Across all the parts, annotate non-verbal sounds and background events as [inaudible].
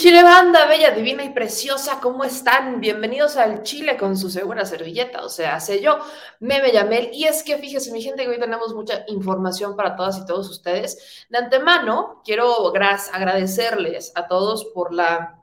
Chile banda, bella, divina y preciosa, ¿cómo están? Bienvenidos al Chile con su segura servilleta, o sea, sé yo, Meme Yamel. Y es que fíjese, mi gente, que hoy tenemos mucha información para todas y todos ustedes. De antemano, quiero agradecerles a todos por la,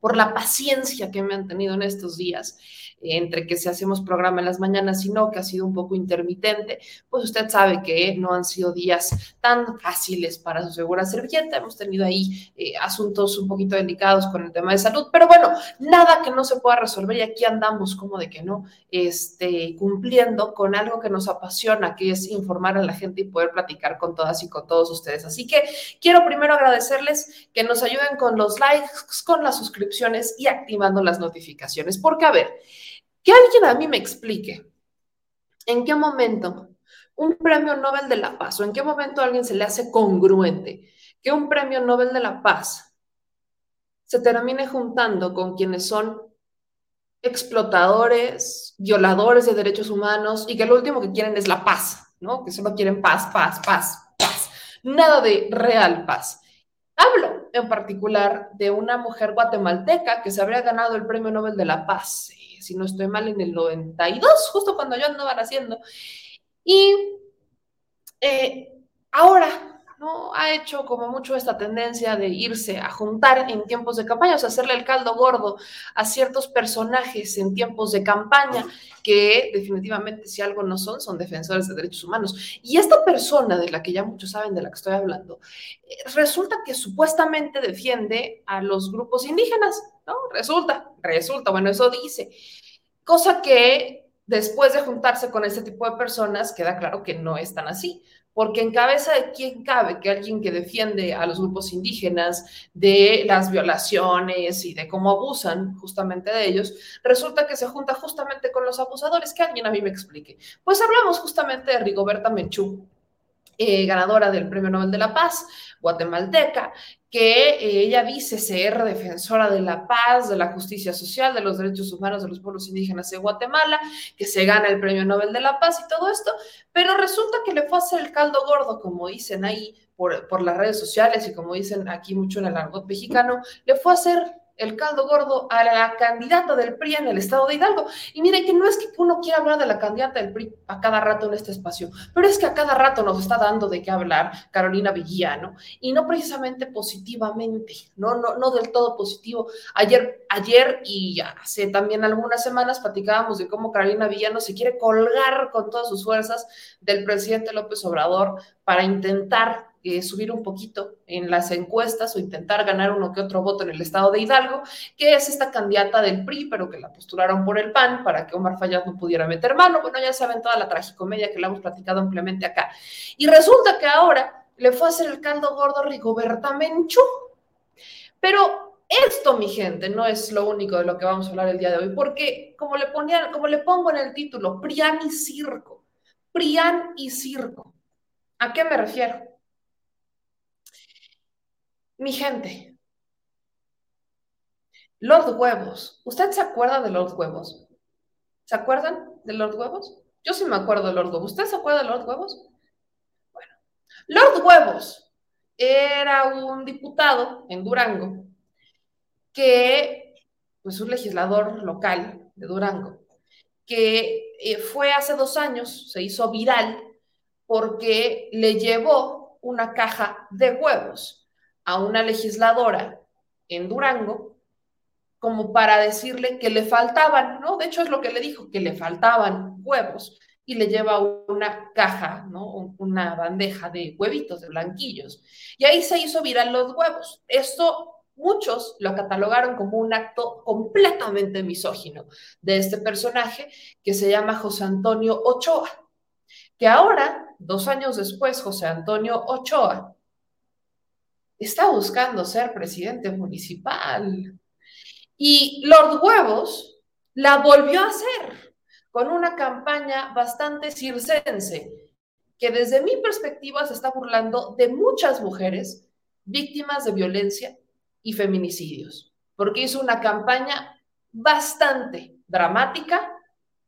por la paciencia que me han tenido en estos días entre que si hacemos programa en las mañanas y no, que ha sido un poco intermitente, pues usted sabe que no han sido días tan fáciles para su segura servilleta. Hemos tenido ahí eh, asuntos un poquito delicados con el tema de salud, pero bueno, nada que no se pueda resolver y aquí andamos como de que no, este, cumpliendo con algo que nos apasiona, que es informar a la gente y poder platicar con todas y con todos ustedes. Así que quiero primero agradecerles que nos ayuden con los likes, con las suscripciones y activando las notificaciones, porque a ver, que alguien a mí me explique en qué momento un premio Nobel de la Paz o en qué momento a alguien se le hace congruente que un premio Nobel de la Paz se termine juntando con quienes son explotadores, violadores de derechos humanos y que lo último que quieren es la paz, ¿no? Que solo quieren paz, paz, paz, paz. Nada de real paz. Hablo en particular de una mujer guatemalteca que se habría ganado el Premio Nobel de la Paz si no estoy mal, en el 92, [laughs] justo cuando yo andaba haciendo. Y eh, ahora ¿no? Ha hecho como mucho esta tendencia de irse a juntar en tiempos de campaña, o sea, hacerle el caldo gordo a ciertos personajes en tiempos de campaña que definitivamente si algo no son, son defensores de derechos humanos. Y esta persona de la que ya muchos saben de la que estoy hablando, eh, resulta que supuestamente defiende a los grupos indígenas, ¿no? Resulta, resulta, bueno, eso dice. Cosa que después de juntarse con este tipo de personas, queda claro que no es tan así porque en cabeza de quién cabe que alguien que defiende a los grupos indígenas de las violaciones y de cómo abusan justamente de ellos, resulta que se junta justamente con los abusadores, que alguien a mí me explique. Pues hablamos justamente de Rigoberta Menchú, eh, ganadora del Premio Nobel de la Paz, guatemalteca, que eh, ella dice ser defensora de la paz, de la justicia social, de los derechos humanos de los pueblos indígenas de Guatemala, que se gana el Premio Nobel de la Paz y todo esto, pero resulta que le fue a hacer el caldo gordo, como dicen ahí por, por las redes sociales y como dicen aquí mucho en el argot mexicano, le fue a hacer el caldo gordo a la candidata del PRI en el estado de Hidalgo. Y mire que no es que uno quiera hablar de la candidata del PRI a cada rato en este espacio, pero es que a cada rato nos está dando de qué hablar Carolina Villano y no precisamente positivamente, no, no, no del todo positivo. Ayer, ayer y hace también algunas semanas platicábamos de cómo Carolina Villano se quiere colgar con todas sus fuerzas del presidente López Obrador para intentar eh, subir un poquito en las encuestas o intentar ganar uno que otro voto en el estado de Hidalgo, que es esta candidata del PRI, pero que la postularon por el PAN para que Omar Fayad no pudiera meter mano. Bueno, ya saben toda la tragicomedia que la hemos platicado ampliamente acá. Y resulta que ahora le fue a hacer el caldo gordo a Rigoberta Menchú. Pero esto, mi gente, no es lo único de lo que vamos a hablar el día de hoy, porque como le, ponía, como le pongo en el título, Prián y Circo. Prián y Circo. ¿A qué me refiero? Mi gente, Lord Huevos. ¿Usted se acuerda de Lord Huevos? ¿Se acuerdan de Lord Huevos? Yo sí me acuerdo de Lord Huevos. ¿Usted se acuerda de Lord Huevos? Bueno, Lord Huevos era un diputado en Durango que, pues un legislador local de Durango, que eh, fue hace dos años, se hizo viral porque le llevó una caja de huevos a una legisladora en Durango como para decirle que le faltaban, ¿no? De hecho es lo que le dijo, que le faltaban huevos y le lleva una caja, ¿no? Una bandeja de huevitos, de blanquillos. Y ahí se hizo viral los huevos. Esto muchos lo catalogaron como un acto completamente misógino de este personaje que se llama José Antonio Ochoa, que ahora, dos años después, José Antonio Ochoa está buscando ser presidente municipal. Y Lord Huevos la volvió a hacer con una campaña bastante circense, que desde mi perspectiva se está burlando de muchas mujeres víctimas de violencia y feminicidios, porque hizo una campaña bastante dramática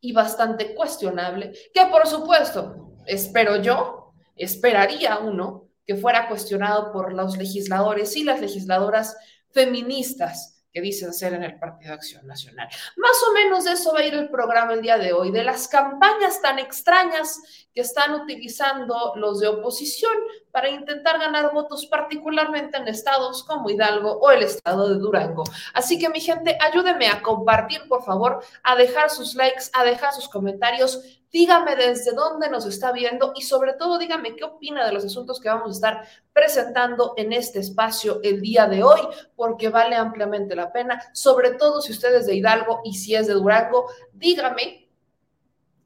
y bastante cuestionable, que por supuesto, espero yo, esperaría uno, que fuera cuestionado por los legisladores y las legisladoras feministas que dicen ser en el Partido Acción Nacional. Más o menos de eso va a ir el programa el día de hoy, de las campañas tan extrañas que están utilizando los de oposición para intentar ganar votos, particularmente en estados como Hidalgo o el estado de Durango. Así que mi gente, ayúdenme a compartir, por favor, a dejar sus likes, a dejar sus comentarios dígame desde dónde nos está viendo y sobre todo dígame qué opina de los asuntos que vamos a estar presentando en este espacio el día de hoy, porque vale ampliamente la pena, sobre todo si usted es de Hidalgo y si es de Durango, dígame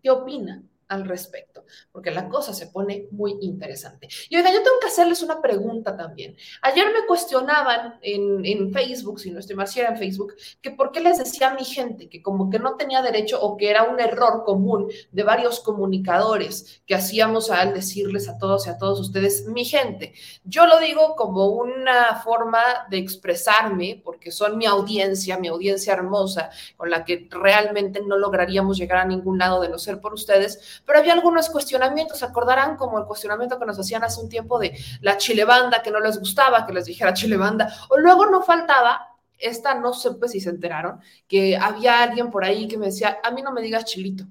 qué opina al respecto, porque la cosa se pone muy interesante. Y oiga, yo tengo que hacerles una pregunta también. Ayer me cuestionaban en, Facebook, si no estoy mal, era en Facebook, que por qué les decía a mi gente que como que no tenía derecho o que era un error común de varios comunicadores que hacíamos al decirles a todos y a todos ustedes, mi gente. Yo lo digo como una forma de expresarme, porque son mi audiencia, mi audiencia hermosa, con la que realmente no lograríamos llegar a ningún lado de no ser por ustedes pero había algunos cuestionamientos, se acordarán como el cuestionamiento que nos hacían hace un tiempo de la chilebanda, que no les gustaba que les dijera chilebanda, o luego no faltaba, esta no sé pues, si se enteraron, que había alguien por ahí que me decía, a mí no me digas chilito,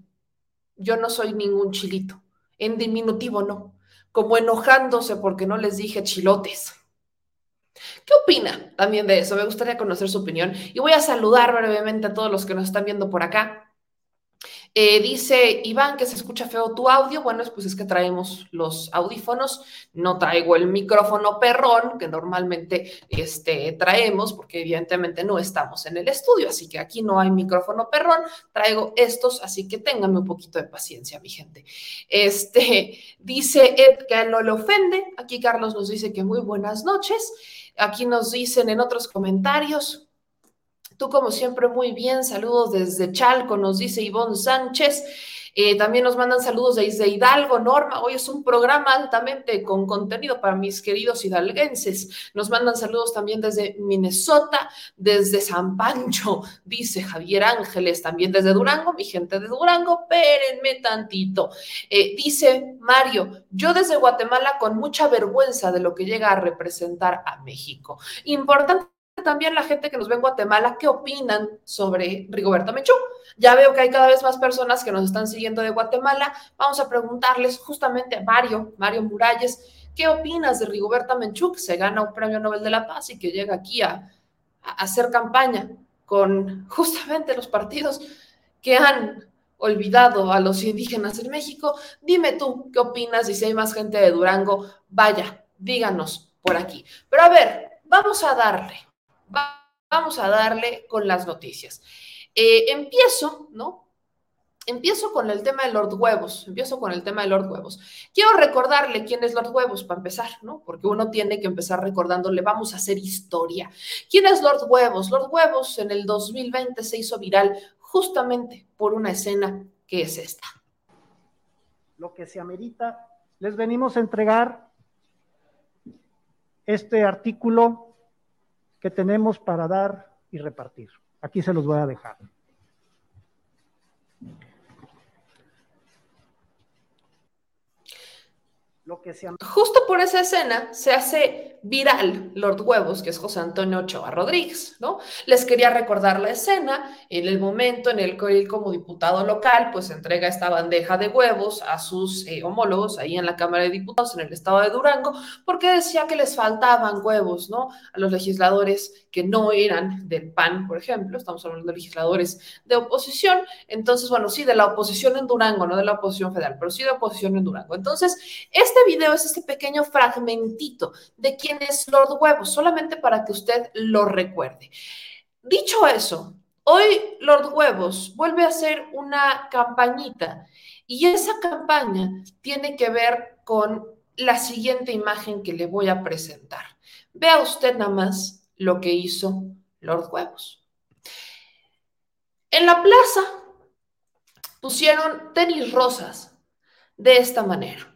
yo no soy ningún chilito, en diminutivo no, como enojándose porque no les dije chilotes. ¿Qué opina también de eso? Me gustaría conocer su opinión y voy a saludar brevemente a todos los que nos están viendo por acá. Eh, dice Iván que se escucha feo tu audio. Bueno, pues es que traemos los audífonos. No traigo el micrófono perrón que normalmente este, traemos, porque evidentemente no estamos en el estudio. Así que aquí no hay micrófono perrón. Traigo estos, así que ténganme un poquito de paciencia, mi gente. Este [laughs] dice Ed que no le ofende. Aquí Carlos nos dice que muy buenas noches. Aquí nos dicen en otros comentarios, Tú, como siempre, muy bien. Saludos desde Chalco, nos dice Ivonne Sánchez. Eh, también nos mandan saludos desde Hidalgo, Norma. Hoy es un programa altamente con contenido para mis queridos hidalguenses. Nos mandan saludos también desde Minnesota, desde San Pancho, [laughs] dice Javier Ángeles, también desde Durango, mi gente de Durango, espérenme tantito. Eh, dice Mario, yo desde Guatemala con mucha vergüenza de lo que llega a representar a México. Importante también la gente que nos ve en Guatemala, ¿qué opinan sobre Rigoberta Menchú? Ya veo que hay cada vez más personas que nos están siguiendo de Guatemala. Vamos a preguntarles justamente a Mario, Mario Muralles, ¿qué opinas de Rigoberta Menchú, que se gana un premio Nobel de la Paz y que llega aquí a, a hacer campaña con justamente los partidos que han olvidado a los indígenas en México? Dime tú, ¿qué opinas? Y si hay más gente de Durango, vaya, díganos por aquí. Pero a ver, vamos a darle vamos a darle con las noticias. Eh, empiezo, ¿no? Empiezo con el tema de Lord Huevos, empiezo con el tema de Lord Huevos. Quiero recordarle quién es Lord Huevos para empezar, ¿no? Porque uno tiene que empezar recordándole, vamos a hacer historia. ¿Quién es Lord Huevos? Lord Huevos en el 2020 se hizo viral justamente por una escena que es esta. Lo que se amerita, les venimos a entregar este artículo que tenemos para dar y repartir. Aquí se los voy a dejar. Justo por esa escena se hace viral Lord Huevos, que es José Antonio Ochoa Rodríguez, ¿no? Les quería recordar la escena en el momento en el que él como diputado local pues entrega esta bandeja de huevos a sus eh, homólogos ahí en la Cámara de Diputados en el estado de Durango, porque decía que les faltaban huevos, ¿no? A los legisladores que no eran del PAN, por ejemplo, estamos hablando de legisladores de oposición, entonces, bueno, sí, de la oposición en Durango, no de la oposición federal, pero sí de oposición en Durango. Entonces, este video es este pequeño fragmentito de quién es Lord Huevos, solamente para que usted lo recuerde. Dicho eso, hoy Lord Huevos vuelve a hacer una campañita y esa campaña tiene que ver con la siguiente imagen que le voy a presentar. Vea usted nada más lo que hizo Lord Huevos. En la plaza pusieron tenis rosas de esta manera.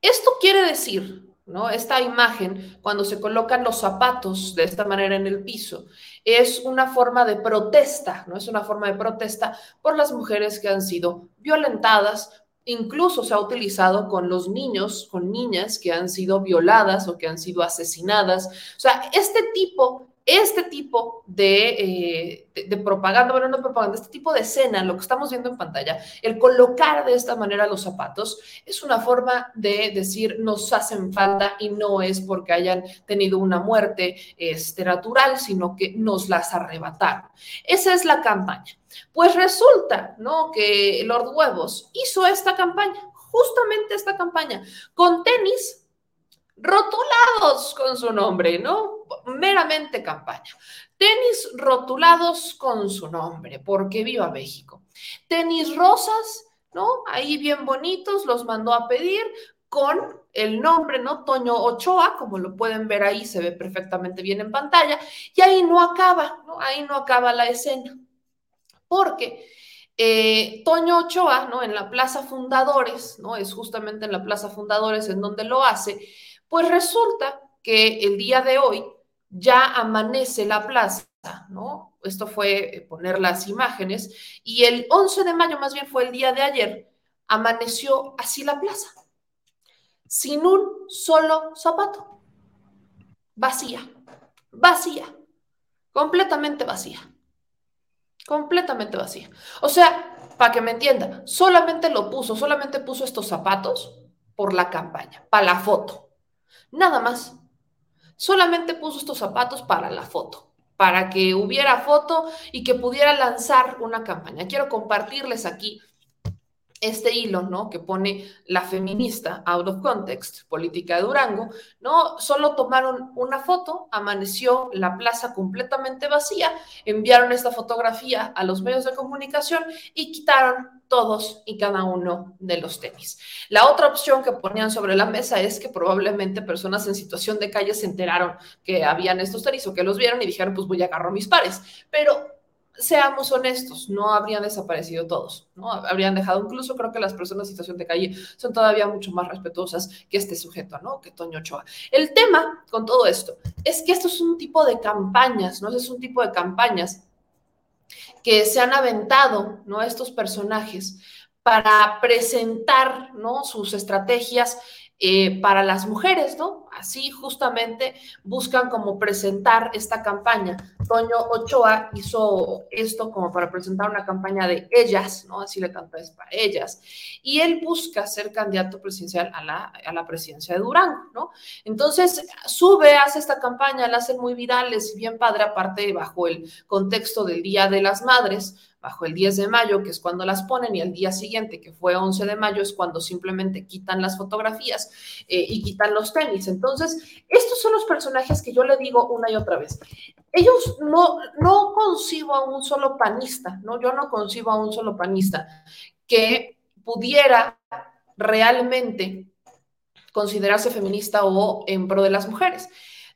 Esto quiere decir, ¿no? Esta imagen, cuando se colocan los zapatos de esta manera en el piso, es una forma de protesta, ¿no? Es una forma de protesta por las mujeres que han sido violentadas Incluso se ha utilizado con los niños, con niñas que han sido violadas o que han sido asesinadas. O sea, este tipo este tipo de, eh, propaganda, bueno, no propaganda, este tipo de escena, lo que estamos viendo en pantalla, el colocar de esta manera los zapatos, es una forma de decir nos hacen falta y no es porque hayan tenido una muerte este, natural, sino que nos las arrebataron. Esa es la campaña. Pues resulta, ¿no? Que Lord Huevos hizo esta campaña, justamente esta campaña, con tenis rotulados con su nombre, ¿no? Meramente campaña. Tenis rotulados con su nombre, porque viva México. Tenis rosas, ¿no? Ahí bien bonitos, los mandó a pedir con el nombre, ¿no? Toño Ochoa, como lo pueden ver ahí, se ve perfectamente bien en pantalla, y ahí no acaba, ¿no? Ahí no acaba la escena, porque eh, Toño Ochoa, ¿no? En la Plaza Fundadores, ¿no? Es justamente en la Plaza Fundadores en donde lo hace, pues resulta que el día de hoy ya amanece la plaza, ¿no? Esto fue poner las imágenes y el 11 de mayo, más bien fue el día de ayer, amaneció así la plaza, sin un solo zapato, vacía, vacía, completamente vacía, completamente vacía. O sea, para que me entienda, solamente lo puso, solamente puso estos zapatos por la campaña, para la foto. Nada más. Solamente puso estos zapatos para la foto, para que hubiera foto y que pudiera lanzar una campaña. Quiero compartirles aquí este hilo, ¿no? Que pone la feminista out of context, política de Durango, ¿no? Solo tomaron una foto, amaneció la plaza completamente vacía, enviaron esta fotografía a los medios de comunicación y quitaron todos y cada uno de los tenis. La otra opción que ponían sobre la mesa es que probablemente personas en situación de calle se enteraron que habían estos tenis o que los vieron y dijeron, pues voy a agarrar mis pares. Pero seamos honestos, no habrían desaparecido todos, ¿no? Habrían dejado, incluso creo que las personas en situación de calle son todavía mucho más respetuosas que este sujeto, ¿no? Que Toño Ochoa. El tema con todo esto es que esto es un tipo de campañas, ¿no? Es un tipo de campañas que se han aventado, ¿no? Estos personajes para presentar, ¿no? Sus estrategias eh, para las mujeres, ¿no? Así justamente buscan como presentar esta campaña. Toño Ochoa hizo esto como para presentar una campaña de ellas, ¿no? Así le canta es para ellas. Y él busca ser candidato presidencial a la, a la presidencia de Durango, ¿no? Entonces sube, hace esta campaña, la hace muy virales, bien padre, aparte bajo el contexto del Día de las Madres bajo el 10 de mayo, que es cuando las ponen, y el día siguiente, que fue 11 de mayo, es cuando simplemente quitan las fotografías eh, y quitan los tenis. Entonces, estos son los personajes que yo le digo una y otra vez. Ellos no, no concibo a un solo panista, ¿no? Yo no concibo a un solo panista que pudiera realmente considerarse feminista o en pro de las mujeres.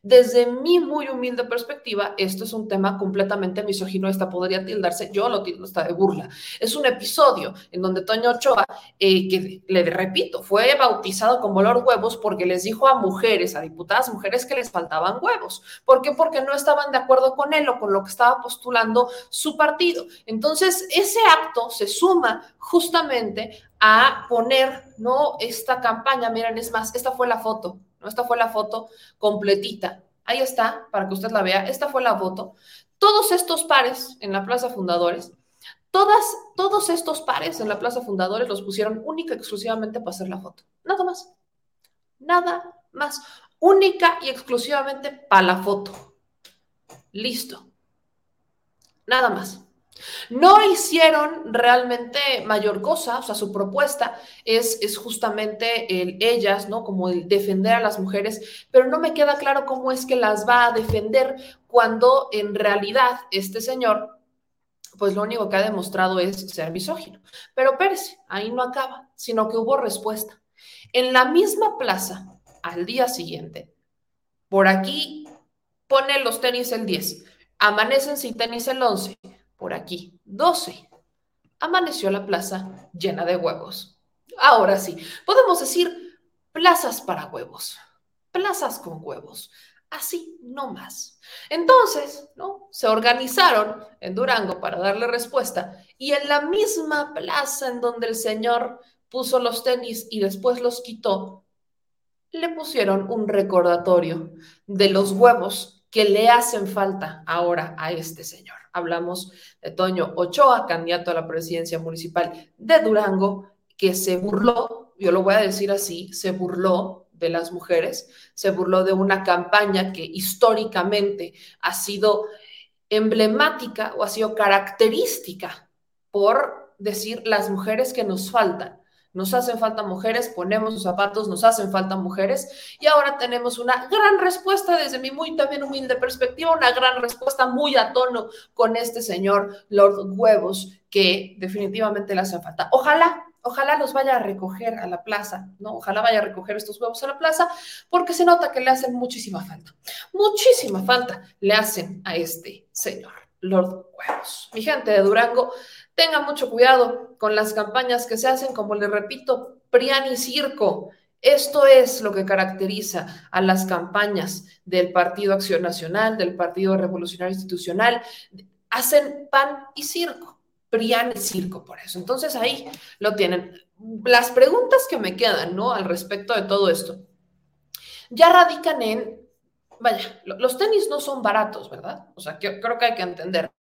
Desde mi muy humilde perspectiva, esto es un tema completamente misógino, esta podría tildarse, yo lo tildo hasta de burla. Es un episodio en donde Toño Ochoa, eh, que le repito, fue bautizado como Lord Huevos porque les dijo a mujeres, a diputadas mujeres que les faltaban huevos. ¿Por qué? Porque no estaban de acuerdo con él o con lo que estaba postulando su partido. Entonces, ese acto se suma justamente a poner, ¿no? Esta campaña, miren, es más, esta fue la foto, esta fue la foto completita. Ahí está, para que usted la vea. Esta fue la foto. Todos estos pares en la Plaza Fundadores, todos estos pares en la Plaza Fundadores los pusieron única y exclusivamente para hacer la foto. Nada más. Nada más. Única y exclusivamente para la foto. Listo. Nada más. No hicieron realmente mayor cosa, o sea, su propuesta es, es justamente el, ellas, ¿no? Como el defender a las mujeres, pero no me queda claro cómo es que las va a defender cuando en realidad este señor, pues lo único que ha demostrado es ser misógino. Pero Pérez, ahí no acaba, sino que hubo respuesta. En la misma plaza, al día siguiente, por aquí pone los tenis el 10, amanecen sin tenis el 11 por aquí 12. Amaneció la plaza llena de huevos. Ahora sí, podemos decir plazas para huevos, plazas con huevos, así no más. Entonces, ¿no? Se organizaron en Durango para darle respuesta y en la misma plaza en donde el señor puso los tenis y después los quitó, le pusieron un recordatorio de los huevos que le hacen falta ahora a este señor. Hablamos de Toño Ochoa, candidato a la presidencia municipal de Durango, que se burló, yo lo voy a decir así, se burló de las mujeres, se burló de una campaña que históricamente ha sido emblemática o ha sido característica por decir las mujeres que nos faltan. Nos hacen falta mujeres, ponemos los zapatos, nos hacen falta mujeres y ahora tenemos una gran respuesta desde mi muy también humilde perspectiva, una gran respuesta muy a tono con este señor Lord Huevos que definitivamente le hace falta. Ojalá ojalá los vaya a recoger a la plaza, ¿no? Ojalá vaya a recoger estos huevos a la plaza, porque se nota que le hacen muchísima falta. Muchísima falta le hacen a este señor, Lord Huevos. Mi gente de Durango, Tenga mucho cuidado con las campañas que se hacen, como le repito, PRIAN y circo. Esto es lo que caracteriza a las campañas del Partido Acción Nacional, del Partido Revolucionario Institucional. Hacen pan y circo, PRIAN y circo por eso. Entonces ahí lo tienen. Las preguntas que me quedan, ¿no? Al respecto de todo esto, ya radican en, vaya, los tenis no son baratos, ¿verdad? O sea, creo que hay que entender.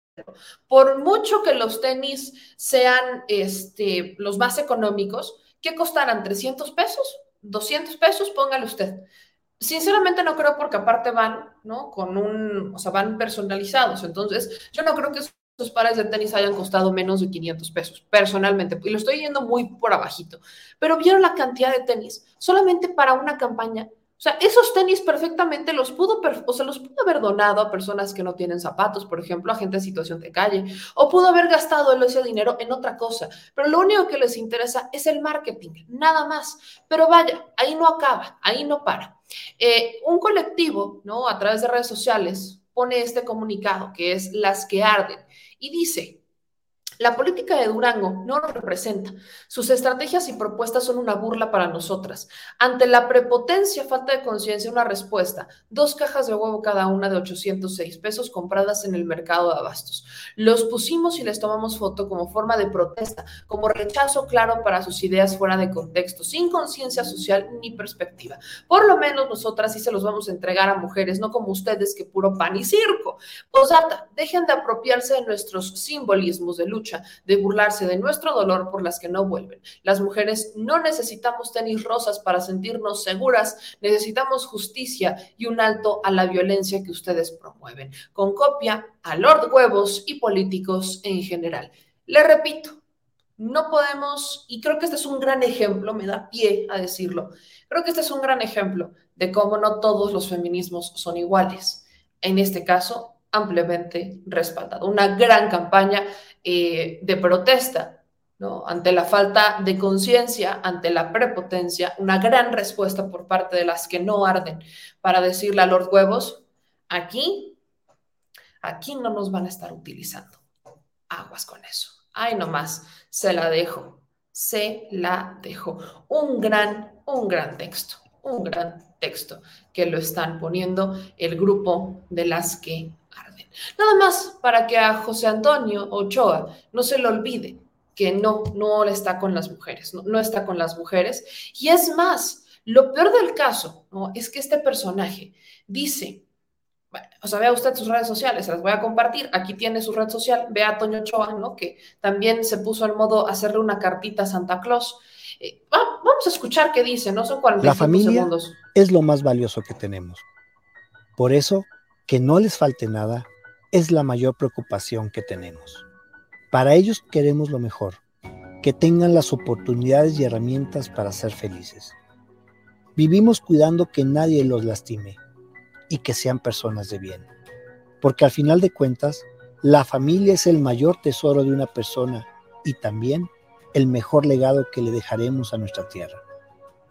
Por mucho que los tenis sean este, los más económicos, ¿qué costarán? ¿300 pesos? ¿200 pesos? Póngale usted. Sinceramente no creo porque aparte van, ¿no? Con un, o sea, van personalizados. Entonces, yo no creo que esos pares de tenis hayan costado menos de 500 pesos, personalmente. Y lo estoy yendo muy por abajito. Pero vieron la cantidad de tenis solamente para una campaña o sea, esos tenis perfectamente los pudo, o sea, los pudo haber donado a personas que no tienen zapatos, por ejemplo, a gente en situación de calle, o pudo haber gastado ese dinero en otra cosa, pero lo único que les interesa es el marketing, nada más. Pero vaya, ahí no acaba, ahí no para. Eh, un colectivo, ¿no? A través de redes sociales pone este comunicado que es Las que arden. Y dice, la política de Durango no nos representa. Sus estrategias y propuestas son una burla para nosotras. Ante la prepotencia, falta de conciencia, una respuesta. Dos cajas de huevo cada una de 806 pesos compradas en el mercado de abastos. Los pusimos y les tomamos foto como forma de protesta, como rechazo claro para sus ideas fuera de contexto, sin conciencia social ni perspectiva. Por lo menos nosotras sí se los vamos a entregar a mujeres, no como ustedes que puro pan y circo. Posata, dejen de apropiarse de nuestros simbolismos de lucha de burlarse de nuestro dolor por las que no vuelven. Las mujeres no necesitamos tenis rosas para sentirnos seguras, necesitamos justicia y un alto a la violencia que ustedes promueven, con copia a Lord Huevos y políticos en general. Le repito, no podemos, y creo que este es un gran ejemplo, me da pie a decirlo, creo que este es un gran ejemplo de cómo no todos los feminismos son iguales. En este caso, ampliamente respaldado. Una gran campaña eh, de protesta ¿no? ante la falta de conciencia, ante la prepotencia, una gran respuesta por parte de las que no arden para decirle a Lord Huevos, aquí, aquí no nos van a estar utilizando. Aguas con eso. Ay, nomás, se la dejo, se la dejo. Un gran, un gran texto, un gran texto que lo están poniendo el grupo de las que Nada más para que a José Antonio Ochoa no se le olvide que no, no está con las mujeres, no, está con las mujeres. Y es más, lo peor del caso ¿no? es que este personaje dice, o sea, vea usted sus redes sociales, se las voy a compartir. Aquí tiene su red social, vea a Toño Ochoa, ¿no? Que también se puso en modo hacerle una cartita a Santa Claus. Eh, vamos a escuchar qué dice, ¿no? Son 45 La familia es lo más valioso que tenemos. Por eso, que no les falte nada es la mayor preocupación que tenemos. Para ellos queremos lo mejor, que tengan las oportunidades y herramientas para ser felices. Vivimos cuidando que nadie los lastime y que sean personas de bien, porque al final de cuentas, la familia es el mayor tesoro de una persona y también el mejor legado que le dejaremos a nuestra tierra.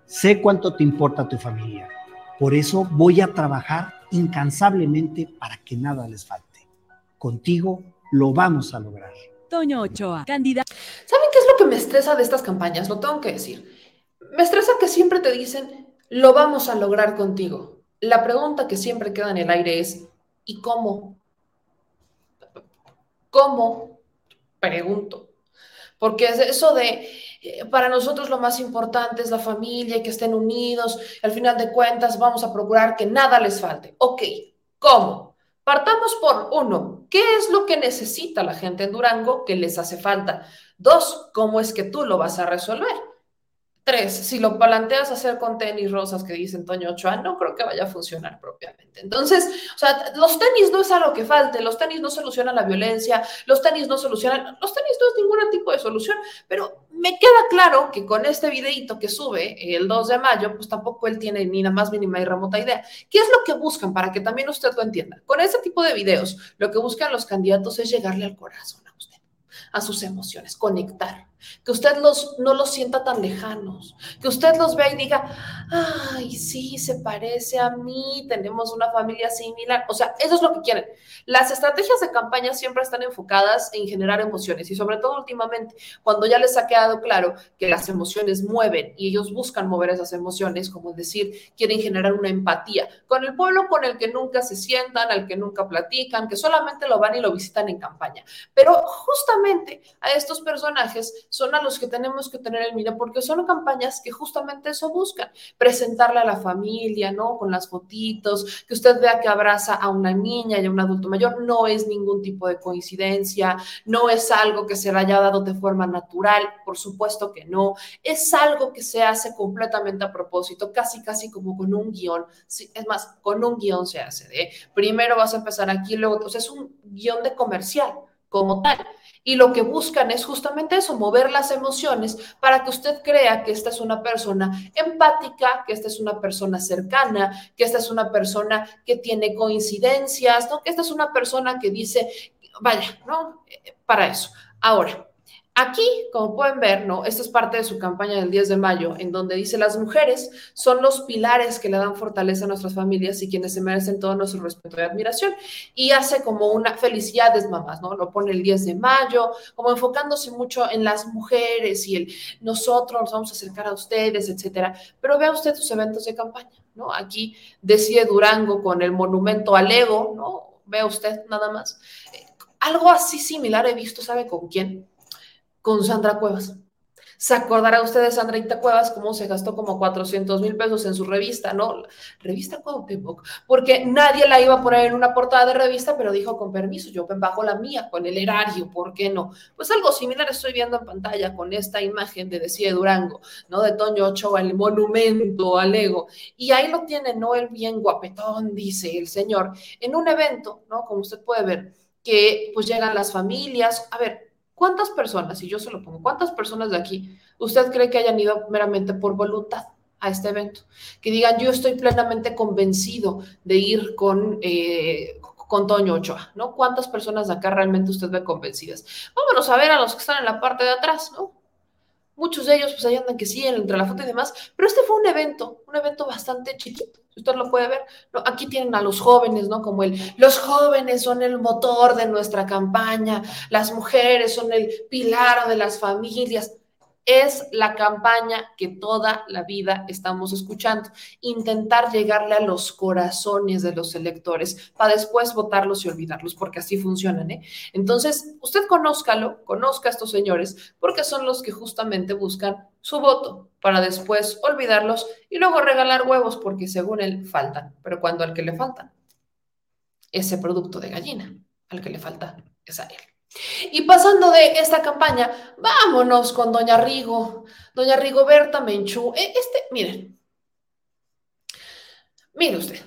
Sé cuánto te importa tu familia, por eso voy a trabajar incansablemente para que nada les falte. Contigo lo vamos a lograr. Toño Ochoa, candidato. ¿Saben qué es lo que me estresa de estas campañas? Lo tengo que decir. Me estresa que siempre te dicen, lo vamos a lograr contigo. La pregunta que siempre queda en el aire es, ¿y cómo? ¿Cómo? Pregunto. Porque es eso de, eh, para nosotros lo más importante es la familia y que estén unidos. Al final de cuentas, vamos a procurar que nada les falte. Ok, ¿cómo? Partamos por uno, ¿qué es lo que necesita la gente en Durango que les hace falta? Dos, ¿cómo es que tú lo vas a resolver? Tres, si lo planteas hacer con tenis rosas que dicen Toño Ochoa, no creo que vaya a funcionar propiamente. Entonces, o sea, los tenis no es algo que falte, los tenis no solucionan la violencia, los tenis no solucionan, los tenis no es ningún tipo de solución, pero me queda claro que con este videito que sube el 2 de mayo, pues tampoco él tiene ni la más mínima y remota idea. ¿Qué es lo que buscan para que también usted lo entienda? Con este tipo de videos, lo que buscan los candidatos es llegarle al corazón a usted, a sus emociones, conectar que usted los, no los sienta tan lejanos, que usted los vea y diga, ay, sí, se parece a mí, tenemos una familia similar. O sea, eso es lo que quieren. Las estrategias de campaña siempre están enfocadas en generar emociones y sobre todo últimamente, cuando ya les ha quedado claro que las emociones mueven y ellos buscan mover esas emociones, como decir, quieren generar una empatía con el pueblo con el que nunca se sientan, al que nunca platican, que solamente lo van y lo visitan en campaña. Pero justamente a estos personajes son a los que tenemos que tener en mira, porque son campañas que justamente eso buscan, presentarle a la familia, ¿no? Con las fotitos, que usted vea que abraza a una niña y a un adulto mayor, no es ningún tipo de coincidencia, no es algo que se le haya dado de forma natural, por supuesto que no, es algo que se hace completamente a propósito, casi, casi como con un guion, es más, con un guion se hace, de primero vas a empezar aquí, luego, o sea, es un guion de comercial como tal. Y lo que buscan es justamente eso, mover las emociones para que usted crea que esta es una persona empática, que esta es una persona cercana, que esta es una persona que tiene coincidencias, ¿no? que esta es una persona que dice, vaya, ¿no? Para eso. Ahora, Aquí, como pueden ver, ¿no? Esta es parte de su campaña del 10 de mayo, en donde dice las mujeres son los pilares que le dan fortaleza a nuestras familias y quienes se merecen todo nuestro respeto y admiración. Y hace como una felicidades mamás, ¿no? Lo pone el 10 de mayo, como enfocándose mucho en las mujeres y el nosotros nos vamos a acercar a ustedes, etcétera. Pero vea usted sus eventos de campaña, ¿no? Aquí decide Durango con el monumento al ego, ¿no? Vea usted nada más. Eh, algo así similar he visto, ¿sabe con quién? Con Sandra Cuevas. Se acordará usted de Sandraita Cuevas cómo se gastó como 400 mil pesos en su revista, ¿no? Revista Cuauhtémoc, porque nadie la iba a poner en una portada de revista, pero dijo con permiso, yo bajo la mía con el erario, ¿por qué no? Pues algo similar estoy viendo en pantalla con esta imagen de Decide Durango, ¿no? De Toño Ochoa, el monumento al ego. Y ahí lo tiene, ¿no? El bien guapetón, dice el señor, en un evento, ¿no? Como usted puede ver, que pues llegan las familias, a ver, ¿Cuántas personas, y yo se lo pongo, cuántas personas de aquí usted cree que hayan ido meramente por voluntad a este evento? Que digan, yo estoy plenamente convencido de ir con, eh, con Toño Ochoa, ¿no? ¿Cuántas personas de acá realmente usted ve convencidas? Vámonos a ver a los que están en la parte de atrás, ¿no? Muchos de ellos, pues ahí andan que sí, entre la foto y demás, pero este fue un evento, un evento bastante chiquito, usted lo puede ver. ¿no? Aquí tienen a los jóvenes, ¿no? Como el, los jóvenes son el motor de nuestra campaña, las mujeres son el pilar de las familias es la campaña que toda la vida estamos escuchando. Intentar llegarle a los corazones de los electores para después votarlos y olvidarlos, porque así funcionan. ¿eh? Entonces, usted conózcalo, conozca a estos señores, porque son los que justamente buscan su voto para después olvidarlos y luego regalar huevos, porque según él faltan. Pero cuando al que le faltan, ese producto de gallina, al que le falta es a él. Y pasando de esta campaña, vámonos con Doña Rigo, Doña Rigoberta Menchú. E, este, miren, mire usted,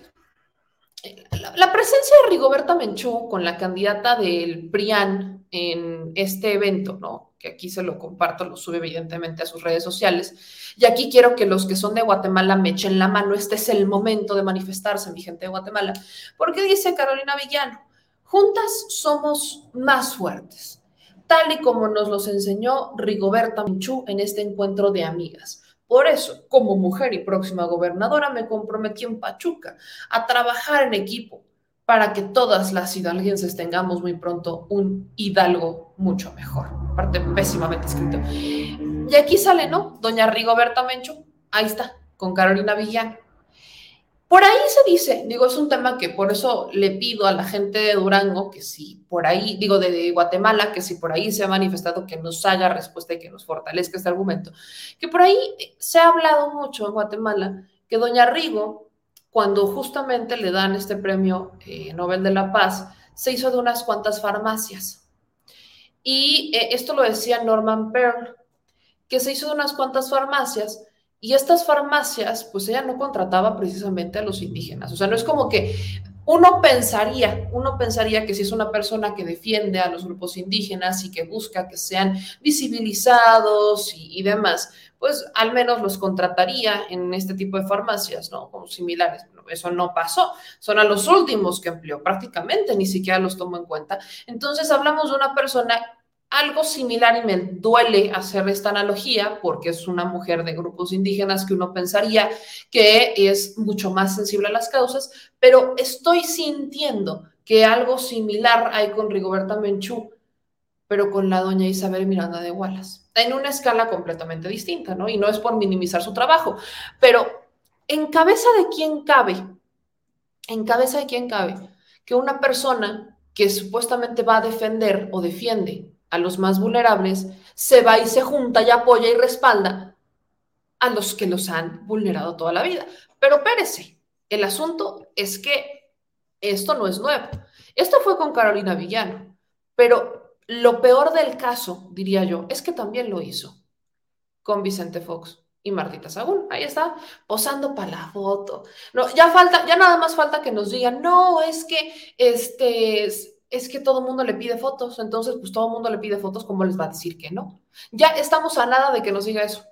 la, presencia de Rigoberta Menchú con la candidata del PRIAN en este evento, ¿no? Que aquí se lo comparto, lo sube evidentemente a sus redes sociales. Y aquí quiero que los que son de Guatemala me echen la mano. Este es el momento de manifestarse, mi gente de Guatemala. Porque dice Carolina Villano, Juntas somos más fuertes, tal y como nos los enseñó Rigoberta Menchú en este encuentro de amigas. Por eso, como mujer y próxima gobernadora, me comprometí en Pachuca a trabajar en equipo para que todas las hidalguenses tengamos muy pronto un hidalgo mucho mejor. Parte pésimamente escrito. Y aquí sale, ¿no? Doña Rigoberta Menchú, ahí está, con Carolina Villán. Por ahí se dice, digo, es un tema que por eso le pido a la gente de Durango que si por ahí, digo, de Guatemala, que si por ahí se ha manifestado que nos haga respuesta y que nos fortalezca este argumento, que por ahí se ha hablado mucho en Guatemala que doña Rigo cuando justamente le dan este premio eh, Nobel de la Paz, se hizo de unas cuantas farmacias. Y eh, esto lo decía Norman Pearl, que se hizo de unas cuantas farmacias y estas farmacias, pues ella no contrataba precisamente a los indígenas. O sea, no es como que uno pensaría, uno pensaría que si es una persona que defiende a los grupos indígenas y que busca que sean visibilizados y, demás, pues al menos los contrataría en este tipo de farmacias, ¿no? Como similares. eso no pasó. Son a los últimos que empleó, prácticamente ni siquiera los tomó en cuenta. Entonces hablamos de una persona algo similar y me duele hacer esta analogía porque es una mujer de grupos indígenas que uno pensaría que es mucho más sensible a las causas, pero estoy sintiendo que algo similar hay con Rigoberta Menchú, pero con la doña Isabel Miranda de Wallace, en una escala completamente distinta, ¿no? Y no es por minimizar su trabajo, pero en cabeza de quién cabe, en cabeza de quién cabe que una persona que supuestamente va a defender o defiende a los más vulnerables, se va y se junta y apoya y respalda a los que los han vulnerado toda la vida. Pero espérese, el asunto es que esto no es nuevo. Esto fue con Carolina Villano, pero lo peor del caso, diría yo, es que también lo hizo con Vicente Fox y Martita Sagún. Ahí está, posando para la foto. No, ya falta, ya nada más falta que nos digan, no, es que este es que todo el mundo le pide fotos, entonces pues todo el mundo le pide fotos, ¿cómo les va a decir que no? Ya estamos a nada de que nos diga eso.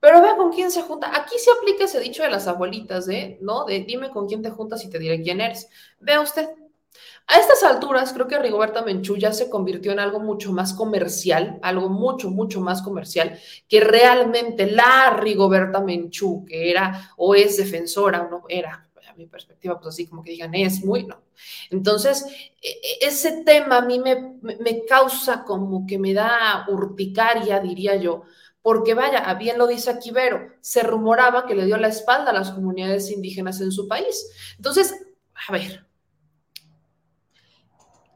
Pero vea con quién se junta. Aquí se aplica ese dicho de las abuelitas, ¿eh? ¿no? De dime con quién te juntas y te diré quién eres. Vea usted. A estas alturas, creo que Rigoberta Menchú ya se convirtió en algo mucho más comercial, algo mucho, mucho más comercial, que realmente la Rigoberta Menchú, que era o es defensora o no era, mi perspectiva, pues así como que digan, es muy, no. Entonces, e, e, ese tema a mí me, me causa como que me da urticaria, diría yo, porque vaya, bien lo dice aquí Vero, se rumoraba que le dio la espalda a las comunidades indígenas en su país. Entonces, a ver,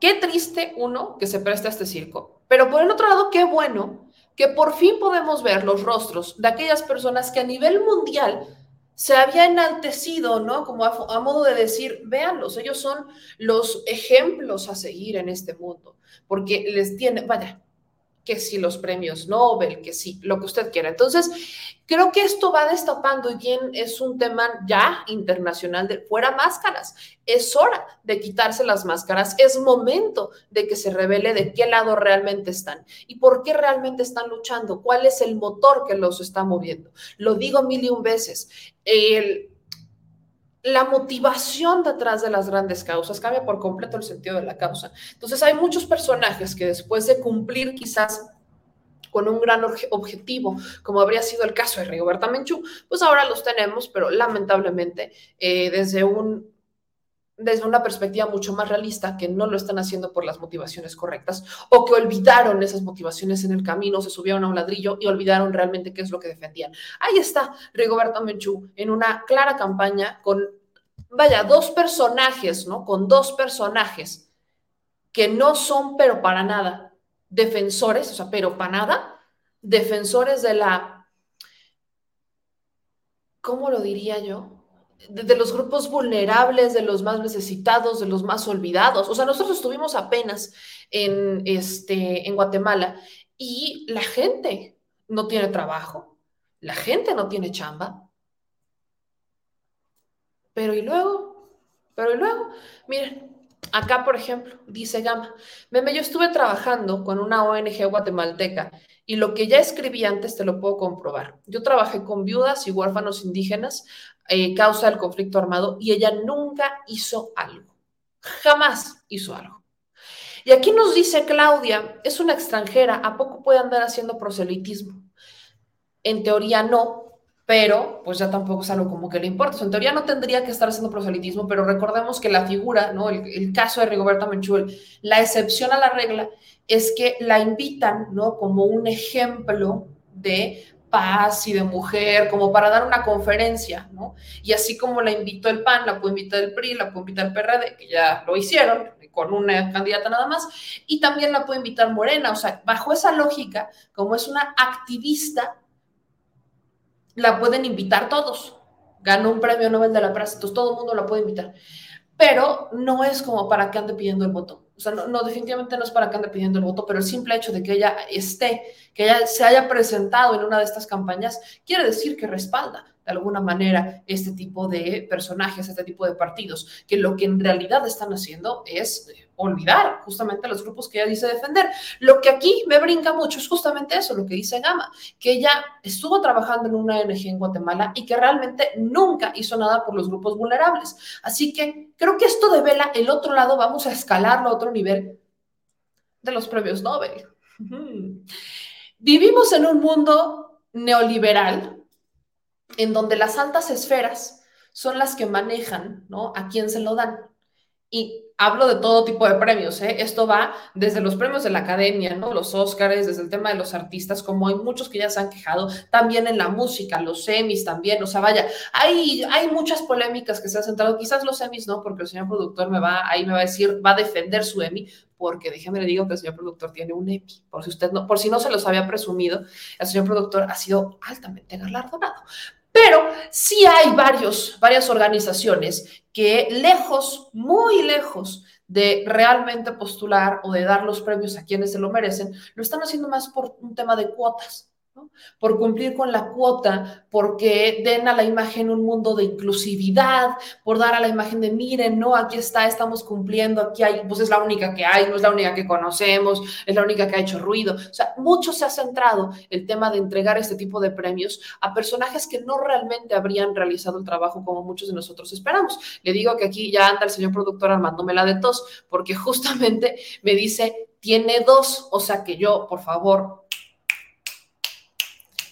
qué triste uno que se presta a este circo, pero por el otro lado, qué bueno que por fin podemos ver los rostros de aquellas personas que a nivel mundial se había enaltecido, ¿no? Como a, modo de decir, véanlos, ellos son los ejemplos a seguir en este mundo, porque les tiene, vaya, que si los premios Nobel, que si lo que usted quiera. Entonces, creo que esto va destapando y bien es un tema ya internacional de fuera máscaras. Es hora de quitarse las máscaras, es momento de que se revele de qué lado realmente están y por qué realmente están luchando, cuál es el motor que los está moviendo. Lo digo mil y un veces. La motivación detrás de las grandes causas cambia por completo el sentido de la causa. Entonces hay muchos personajes que después de cumplir quizás con un gran objetivo, como habría sido el caso de Rigoberta Menchú, pues ahora los tenemos, pero lamentablemente eh, desde un desde una perspectiva mucho más realista, que no lo están haciendo por las motivaciones correctas o que olvidaron esas motivaciones en el camino, se subieron a un ladrillo y olvidaron realmente qué es lo que defendían. Ahí está Rigoberto Menchú en una clara campaña con, vaya, dos personajes, ¿no? Con dos personajes que no son, pero para nada, defensores, o sea, pero para nada, defensores de la, ¿cómo lo diría yo? De, los grupos vulnerables, de los más necesitados, de los más olvidados. O sea, nosotros estuvimos apenas en, este, en Guatemala y la gente no tiene trabajo, la gente no tiene chamba. Pero y luego, pero y luego, miren, acá por ejemplo, dice Gama, meme, yo estuve trabajando con una ONG guatemalteca y lo que ya escribí antes te lo puedo comprobar. Yo trabajé con viudas y huérfanos indígenas eh, causa del conflicto armado y ella nunca hizo algo. Jamás hizo algo. Y aquí nos dice Claudia, es una extranjera, ¿a poco puede andar haciendo proselitismo? En teoría no, pero pues ya tampoco es algo como que le importa. en teoría no tendría que estar haciendo proselitismo, pero recordemos que la figura, ¿no? El, caso de Rigoberta Menchuel, la excepción a la regla es que la invitan, ¿no? Como un ejemplo de paz y de mujer, como para dar una conferencia, ¿no? Y así como la invitó el PAN, la puede invitar el PRI, la puede invitar el PRD, que ya lo hicieron con una candidata nada más, y también la puede invitar Morena, o sea, bajo esa lógica, como es una activista, la pueden invitar todos, ganó un premio Nobel de la Paz, entonces todo el mundo la puede invitar. Pero no es como para que ande pidiendo el voto. O sea, no, no, definitivamente no es para que ande pidiendo el voto, pero el simple hecho de que ella esté, que ella se haya presentado en una de estas campañas, quiere decir que respalda de alguna manera este tipo de personajes, este tipo de partidos, que lo que en realidad están haciendo es olvidar justamente los grupos que ella dice defender. Lo que aquí me brinca mucho es justamente eso, lo que dice Gama, que ella estuvo trabajando en una ONG en Guatemala y que realmente nunca hizo nada por los grupos vulnerables. Así que creo que esto devela el otro lado, vamos a escalarlo a otro nivel de los premios Nobel. Vivimos en un mundo neoliberal en donde las altas esferas son las que manejan, ¿no? A quién se lo dan. Y hablo de todo tipo de premios, ¿eh? Esto va desde los premios de la academia, ¿no? Los Óscares, desde el tema de los artistas, como hay muchos que ya se han quejado, también en la música, los semis también, o sea, vaya, hay, hay muchas polémicas que se han centrado, quizás los semis no, porque el señor productor me va, ahí me va a decir, va a defender su Emmy, porque déjeme le digo que el señor productor tiene un Emmy, por si usted no, por si no se los había presumido, el señor productor ha sido altamente galardonado. Pero sí hay varios, varias organizaciones que lejos, muy lejos de realmente postular o de dar los premios a quienes se lo merecen, lo están haciendo más por un tema de cuotas por cumplir con la cuota, porque den a la imagen un mundo de inclusividad, por dar a la imagen de, miren, no, aquí está, estamos cumpliendo, aquí hay, pues es la única que hay, no es la única que conocemos, es la única que ha hecho ruido. O sea, mucho se ha centrado el tema de entregar este tipo de premios a personajes que no realmente habrían realizado el trabajo como muchos de nosotros esperamos. Le digo que aquí ya anda el señor productor armándome la de tos, porque justamente me dice, tiene dos, o sea que yo, por favor,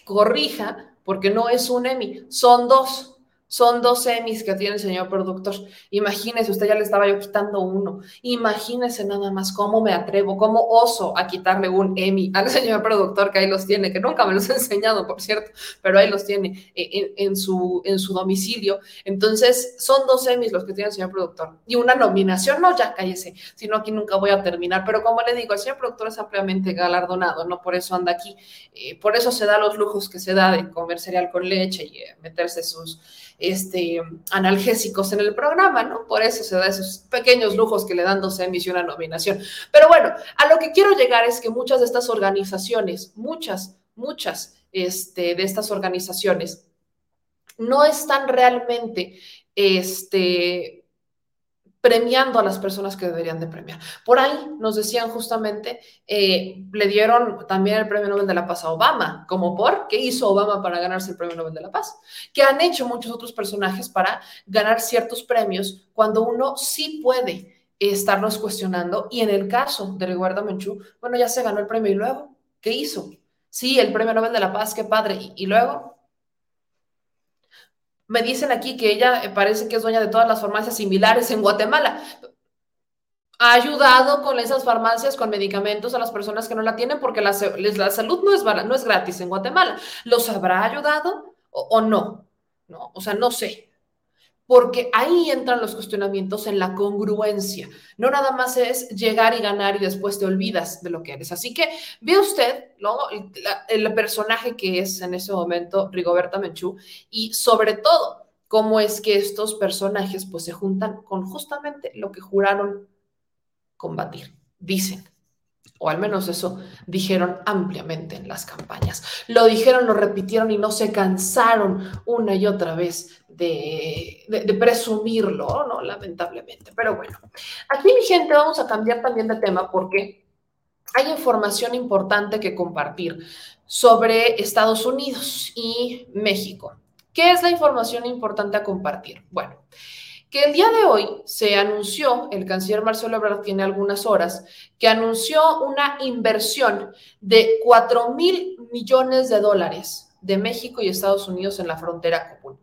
corrija, porque no es un Emmy, son dos. Son dos semis que tiene el señor productor. Imagínese, usted ya le estaba yo quitando uno. Imagínese nada más cómo me atrevo, cómo oso a quitarle un Emmy al señor productor que ahí los tiene, que nunca me los ha enseñado, por cierto, pero ahí los tiene en, su, en su domicilio. Entonces, son dos semis los que tiene el señor productor. Y una nominación, no, ya cállese, sino aquí nunca voy a terminar. Pero como le digo, el señor productor es ampliamente galardonado, ¿no? Por eso anda aquí. Eh, por eso se da los lujos que se da de comer cereal con leche y eh, meterse sus este, analgésicos en el programa, ¿no? Por eso se da esos pequeños lujos que le dan dos Emmys y una nominación. Pero bueno, a lo que quiero llegar es que muchas de estas organizaciones, muchas, muchas este, de estas organizaciones, no están realmente este, premiando a las personas que deberían de premiar. Por ahí nos decían justamente, eh, le dieron también el Premio Nobel de la Paz a Obama, como por, ¿qué hizo Obama para ganarse el Premio Nobel de la Paz? Que han hecho muchos otros personajes para ganar ciertos premios cuando uno sí puede estarnos cuestionando. Y en el caso de Rigoberta Menchú, bueno, ya se ganó el premio y luego, ¿qué hizo? Sí, el Premio Nobel de la Paz, qué padre. y luego, me dicen aquí que ella eh, parece que es dueña de todas las farmacias similares en Guatemala. Ha ayudado con esas farmacias, con medicamentos a las personas que no la tienen, porque la, salud no es, no es gratis en Guatemala. ¿Los habrá ayudado o, o no? no? O sea, no sé porque ahí entran los cuestionamientos en la congruencia. No nada más es llegar y ganar y después te olvidas de lo que eres. Así que ve usted el, personaje que es en ese momento Rigoberta Menchú y sobre todo cómo es que estos personajes pues se juntan con justamente lo que juraron combatir, dicen o al menos eso dijeron ampliamente en las campañas. Lo dijeron, lo repitieron y no se cansaron una y otra vez de, presumirlo, ¿no? Lamentablemente. Pero bueno, aquí mi gente vamos a cambiar también de tema porque hay información importante que compartir sobre Estados Unidos y México. ¿Qué es la información importante a compartir? Bueno, que el día de hoy se anunció, el canciller Marcelo Ebrard tiene algunas horas, que anunció una inversión de 4 mil millones de dólares de México y Estados Unidos en la frontera común.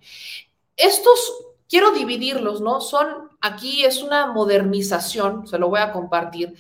Estos, quiero dividirlos, ¿no? Son, aquí es una modernización, se lo voy a compartir.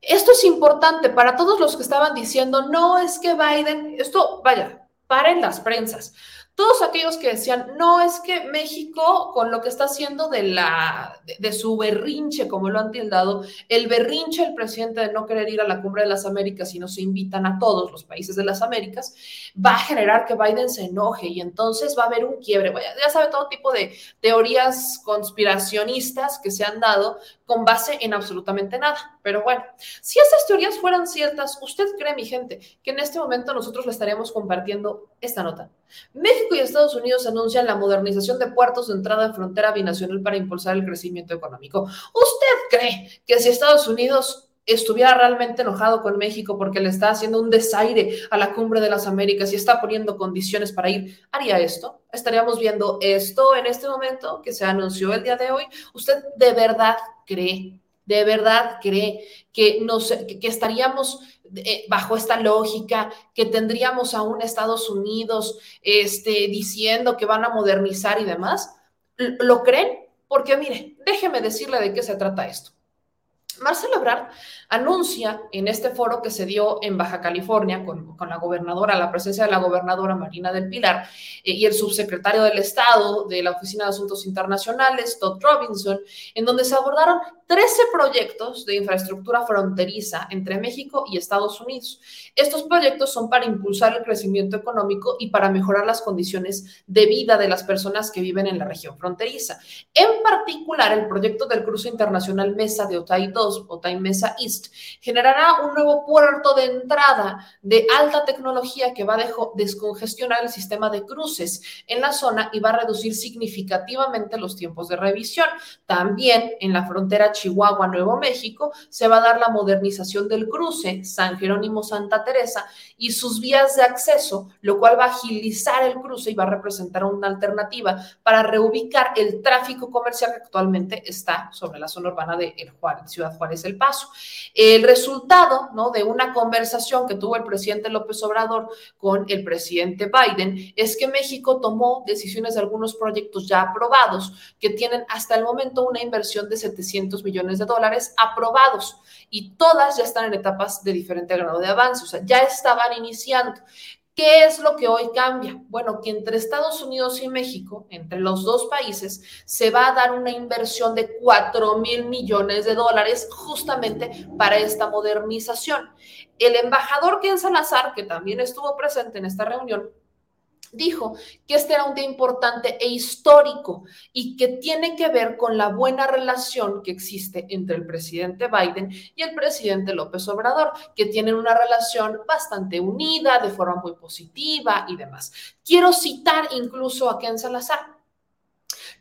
Esto es importante para todos los que estaban diciendo, no es que Biden, esto, vaya, paren las prensas. Todos aquellos que decían, no es que México, con lo que está haciendo de, la, de, su berrinche, como lo han tildado, el berrinche del presidente de no querer ir a la cumbre de las Américas y no se invitan a todos los países de las Américas, va a generar que Biden se enoje y entonces va a haber un quiebre. Ya sabe todo tipo de teorías conspiracionistas que se han dado con base en absolutamente nada. Pero bueno, si esas teorías fueran ciertas, ¿usted cree, mi gente, que en este momento nosotros le estaríamos compartiendo esta nota? México y Estados Unidos anuncian la modernización de puertos de entrada en frontera binacional para impulsar el crecimiento económico. ¿Usted cree que si Estados Unidos estuviera realmente enojado con México porque le está haciendo un desaire a la cumbre de las Américas y está poniendo condiciones para ir, ¿haría esto? ¿Estaríamos viendo esto en este momento que se anunció el día de hoy? ¿Usted de verdad cree, de verdad cree que, nos, que estaríamos eh, bajo esta lógica, que tendríamos a un Estados Unidos este, diciendo que van a modernizar y demás? ¿Lo creen? Porque mire, déjeme decirle de qué se trata esto. Marcelo Ebrard anuncia en este foro que se dio en Baja California con, la gobernadora, la presencia de la gobernadora Marina del Pilar eh, y el subsecretario del Estado de la Oficina de Asuntos Internacionales, Todd Robinson, en donde se abordaron 13 proyectos de infraestructura fronteriza entre México y Estados Unidos. Estos proyectos son para impulsar el crecimiento económico y para mejorar las condiciones de vida de las personas que viven en la región fronteriza. En particular, el proyecto del cruce internacional Mesa de Otay 2, Otay Mesa East, generará un nuevo puerto de entrada de alta tecnología que va a descongestionar el sistema de cruces en la zona y va a reducir significativamente los tiempos de revisión. También en la frontera Chihuahua-Nuevo México se va a dar la modernización del cruce San Jerónimo-Santa Teresa y sus vías de acceso, lo cual va a agilizar el cruce y va a representar una alternativa para reubicar el tráfico comercial que actualmente está sobre la zona urbana de Juárez, Ciudad Juárez El Paso. El resultado ¿no? de una conversación que tuvo el presidente López Obrador con el presidente Biden es que México tomó decisiones de algunos proyectos ya aprobados que tienen hasta el momento una inversión de 700 millones de dólares aprobados y todas ya están en etapas de diferente grado de avance, o sea, ya estaban iniciando. ¿Qué es lo que hoy cambia? Bueno, que entre Estados Unidos y México, entre los dos países, se va a dar una inversión de 4 mil millones de dólares justamente para esta modernización. El embajador Ken Salazar, que también estuvo presente en esta reunión, dijo que este era un día importante e histórico y que tiene que ver con la buena relación que existe entre el presidente Biden y el presidente López Obrador, que tienen una relación bastante unida, de forma muy positiva y demás. Quiero citar incluso a Ken Salazar.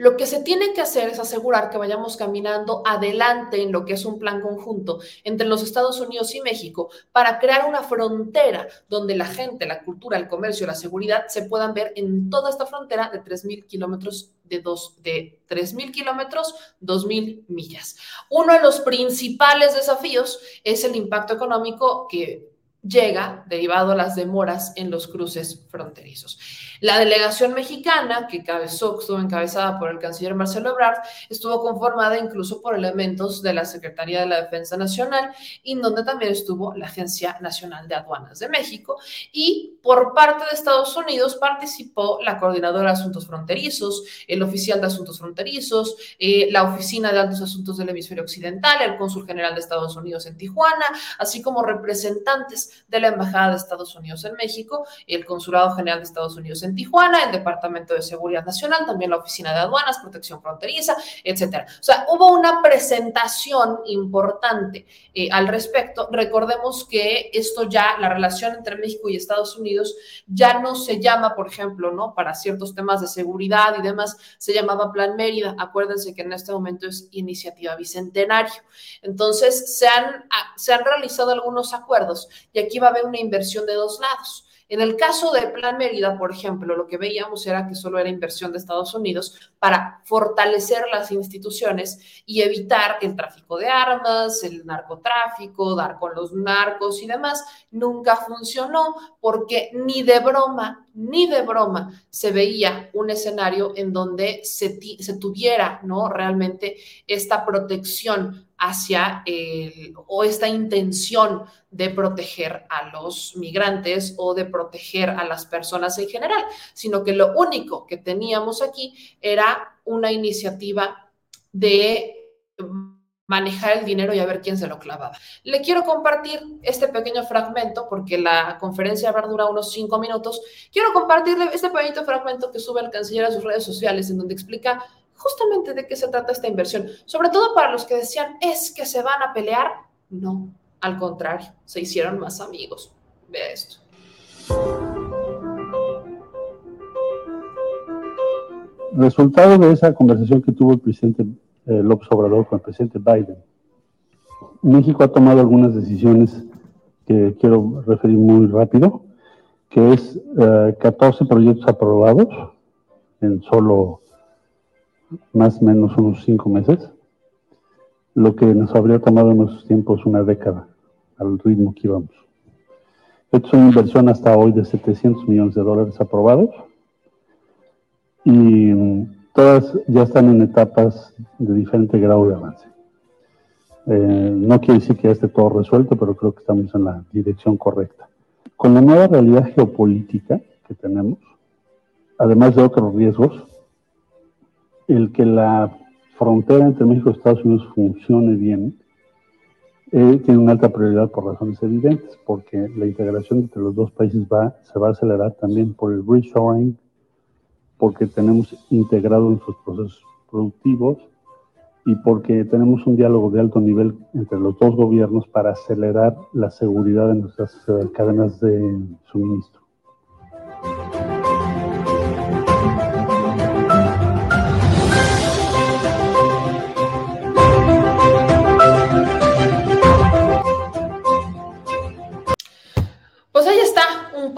Lo que se tiene que hacer es asegurar que vayamos caminando adelante en lo que es un plan conjunto entre los Estados Unidos y México para crear una frontera donde la gente, la cultura, el comercio, la seguridad se puedan ver en toda esta frontera de 3.000 kilómetros de, dos, de 3.000 kilómetros, 2.000 millas. Uno de los principales desafíos es el impacto económico que llega derivado a las demoras en los cruces fronterizos. La delegación mexicana, que cabezó, estuvo encabezada por el canciller Marcelo Ebrard, estuvo conformada incluso por elementos de la Secretaría de la Defensa Nacional, y donde también estuvo la Agencia Nacional de Aduanas de México. Y por parte de Estados Unidos participó la Coordinadora de Asuntos Fronterizos, el Oficial de Asuntos Fronterizos, eh, la Oficina de Altos Asuntos del Hemisferio Occidental, el Cónsul General de Estados Unidos en Tijuana, así como representantes de la Embajada de Estados Unidos en México, el Consulado General de Estados Unidos en Tijuana, el Departamento de Seguridad Nacional, también la Oficina de Aduanas, Protección Fronteriza, etcétera. O sea, hubo una presentación importante eh, al respecto. Recordemos que esto ya, la relación entre México y Estados Unidos, ya no se llama, por ejemplo, ¿no? Para ciertos temas de seguridad y demás, se llamaba Plan Mérida. Acuérdense que en este momento es Iniciativa Bicentenario. Entonces, se han, se han realizado algunos acuerdos y aquí va a haber una inversión de dos lados. En el caso del Plan Mérida, por ejemplo, lo que veíamos era que solo era inversión de Estados Unidos para fortalecer las instituciones y evitar el tráfico de armas, el narcotráfico, dar con los narcos y demás. Nunca funcionó porque ni de broma, ni de broma se veía un escenario en donde se, se tuviera ¿no? realmente esta protección hacia el, o esta intención de proteger a los migrantes o de proteger a las personas en general, sino que lo único que teníamos aquí era una iniciativa de manejar el dinero y a ver quién se lo clavaba. Le quiero compartir este pequeño fragmento, porque la conferencia va a durar unos cinco minutos. Quiero compartirle este pequeño fragmento que sube el canciller a sus redes sociales, en donde explica justamente de qué se trata esta inversión. Sobre todo para los que decían, es que se van a pelear. No, al contrario, se hicieron más amigos. Vea esto. Resultado de esa conversación que tuvo el presidente eh, López Obrador con el presidente Biden. México ha tomado algunas decisiones que quiero referir muy rápido, que es 14 eh, proyectos aprobados en solo más o menos unos cinco meses, lo que nos habría tomado en nuestros tiempos una década al ritmo que íbamos. Esto es una inversión hasta hoy de 700 millones de dólares aprobados y todas ya están en etapas de diferente grado de avance. Eh, no quiere decir que ya esté todo resuelto, pero creo que estamos en la dirección correcta. Con la nueva realidad geopolítica que tenemos, además de otros riesgos, el que la frontera entre México y Estados Unidos funcione bien eh, tiene una alta prioridad por razones evidentes, porque la integración entre los dos países se va a acelerar también por el reshoring, porque tenemos integrado sus procesos productivos y porque tenemos un diálogo de alto nivel entre los dos gobiernos para acelerar la seguridad en nuestras eh, cadenas de suministro.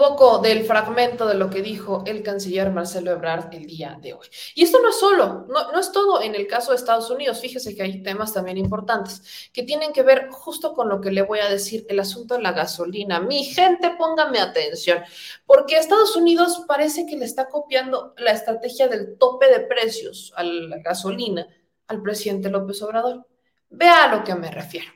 Poco del fragmento de lo que dijo el canciller Marcelo Ebrard el día de hoy. Y esto no es solo, no, es todo en el caso de Estados Unidos. Fíjese que hay temas también importantes que tienen que ver justo con lo que le voy a decir, el asunto de la gasolina. Mi gente, póngame atención, porque Estados Unidos parece que le está copiando la estrategia del tope de precios a la gasolina al presidente López Obrador. Vea a lo que me refiero.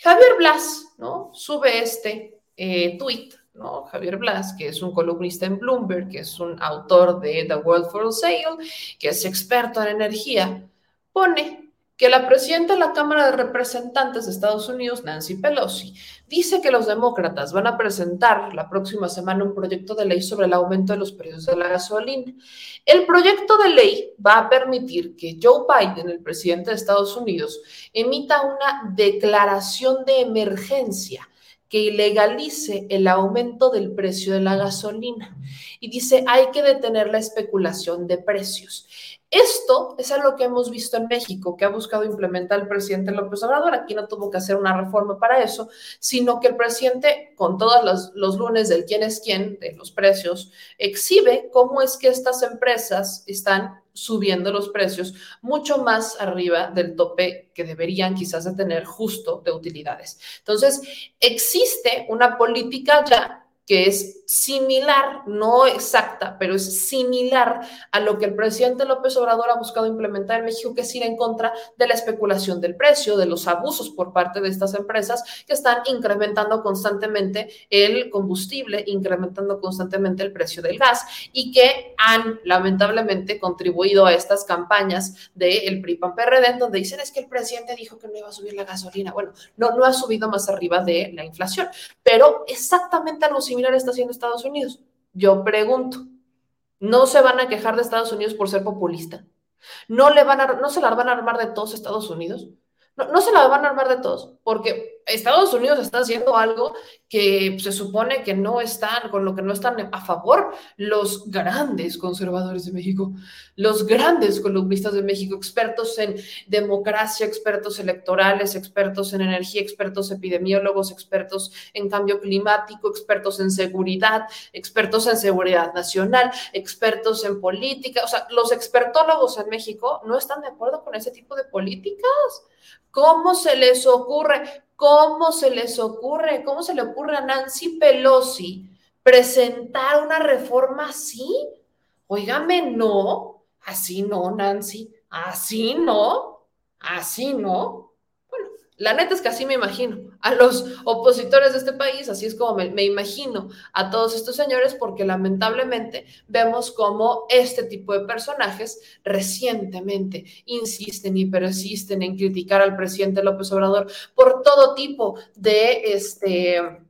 Javier Blas, ¿no? Sube este eh, tweet ¿no? Javier Blas, que es un columnista en Bloomberg, que es un autor de The World for Sale, que es experto en energía, pone que la presidenta de la Cámara de Representantes de Estados Unidos, Nancy Pelosi, dice que los demócratas van a presentar la próxima semana un proyecto de ley sobre el aumento de los precios de la gasolina. El proyecto de ley va a permitir que Joe Biden, el presidente de Estados Unidos, emita una declaración de emergencia que ilegalice el aumento del precio de la gasolina. Y dice, hay que detener la especulación de precios. Esto es algo que hemos visto en México, que ha buscado implementar el presidente López Obrador. Aquí no tuvo que hacer una reforma para eso, sino que el presidente, con todos los, los lunes del quién es quién, de los precios, exhibe cómo es que estas empresas están subiendo los precios mucho más arriba del tope que deberían quizás tener justo de utilidades. Entonces, existe una política ya que es similar, no exacta, pero es similar a lo que el presidente López Obrador ha buscado implementar en México, que es ir en contra de la especulación del precio, de los abusos por parte de estas empresas que están incrementando constantemente el combustible, incrementando constantemente el precio del gas y que han lamentablemente contribuido a estas campañas del PRI PAN PRD, donde dicen es que el presidente dijo que no iba a subir la gasolina. Bueno, no, no ha subido más arriba de la inflación, pero exactamente algo similar está haciendo Estados Unidos? Yo pregunto, ¿no se van a quejar de Estados Unidos por ser populista? ¿No, le van a, no se la van a armar de todos Estados Unidos? No, no se la van a armar de todos, porque Estados Unidos está haciendo algo que se supone que no están, con lo que no están a favor los grandes conservadores de México, los grandes columnistas de México, expertos en democracia, expertos electorales, expertos en energía, expertos epidemiólogos, expertos en cambio climático, expertos en seguridad, expertos en seguridad nacional, expertos en política. O sea, los expertólogos en México no están de acuerdo con ese tipo de políticas. ¿Cómo se les ocurre? ¿Cómo se les ocurre? ¿Cómo se le ocurre a Nancy Pelosi presentar una reforma así? Óigame, no, así no, Nancy, así no, así no. La neta es que así me imagino a los opositores de este país, así es como me, me, imagino a todos estos señores, porque lamentablemente vemos cómo este tipo de personajes recientemente insisten y persisten en criticar al presidente López Obrador por todo tipo de este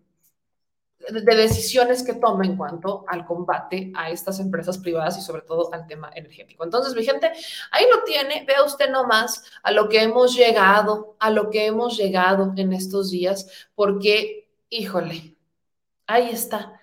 de decisiones que toma en cuanto al combate a estas empresas privadas y sobre todo al tema energético. Entonces, mi gente, ahí lo tiene, vea usted nomás a lo que hemos llegado, a lo que hemos llegado en estos días, porque, híjole, ahí está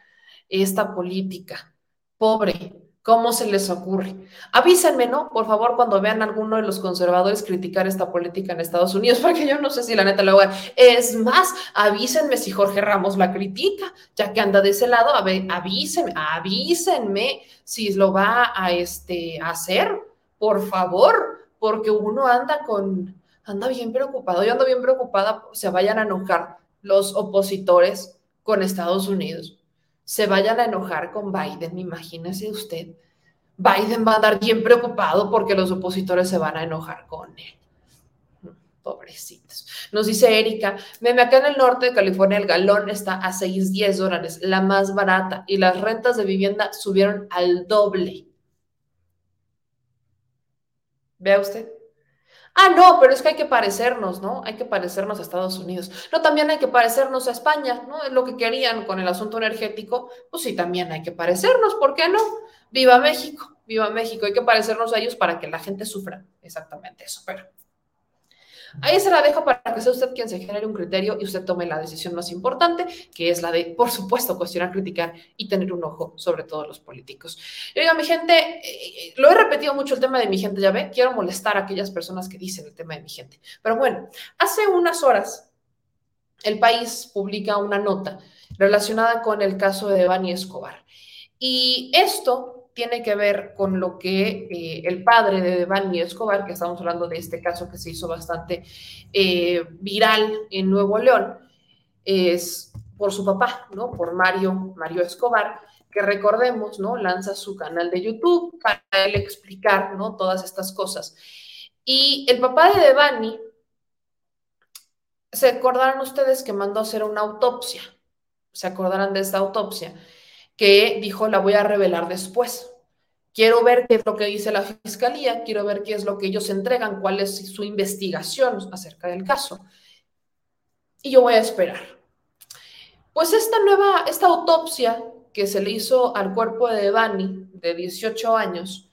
esta política pobre, ¿Cómo se les ocurre? Avísenme, ¿no? Por favor, cuando vean a alguno de los conservadores criticar esta política en Estados Unidos, [laughs] porque yo no sé si la neta lo hagan. Es más, avísenme si Jorge Ramos la critica, ya que anda de ese lado, avísenme, avísenme si lo va a, este, hacer, por favor, porque uno anda con, anda bien preocupado, yo ando bien preocupada, se vayan a enojar los opositores con Estados Unidos se vayan a enojar con Biden, imagínese usted. Biden va a andar bien preocupado porque los opositores se van a enojar con él. Pobrecitos. Nos dice Erika, meme, acá en el norte de California el galón está a 6, 10 dólares, la más barata, y las rentas de vivienda subieron al doble. Vea usted. Ah, no, pero es que hay que parecernos, ¿no? Hay que parecernos a Estados Unidos. No, también hay que parecernos a España, ¿no? Es lo que querían con el asunto energético. Pues sí, también hay que parecernos, ¿por qué no? Viva México, viva México. Hay que parecernos a ellos para que la gente sufra exactamente eso, pero Ahí se la dejo para que sea usted quien se genere un criterio y usted tome la decisión más importante, que es la de, por supuesto, cuestionar, criticar y tener un ojo sobre todos los políticos. Y oiga, mi gente, eh, lo he repetido mucho el tema de mi gente, ya ve, quiero molestar a aquellas personas que dicen el tema de mi gente. Pero bueno, hace unas horas el país publica una nota relacionada con el caso de Devani Escobar. Y esto tiene que ver con lo que eh, el padre de Devani Escobar, que estamos hablando de este caso que se hizo bastante eh, viral en Nuevo León, es por su papá, ¿no? Por Mario, Mario Escobar, que recordemos, ¿no? Lanza su canal de YouTube para él explicar, ¿no? Todas estas cosas. Y el papá de Devani, se acordarán ustedes que mandó a hacer una autopsia, se acordarán de esta autopsia que dijo la voy a revelar después. Quiero ver qué es lo que dice la fiscalía, quiero ver qué es lo que ellos entregan, cuál es su investigación acerca del caso. Y yo voy a esperar. Pues esta nueva, esta autopsia que se le hizo al cuerpo de Devani, de 18 años,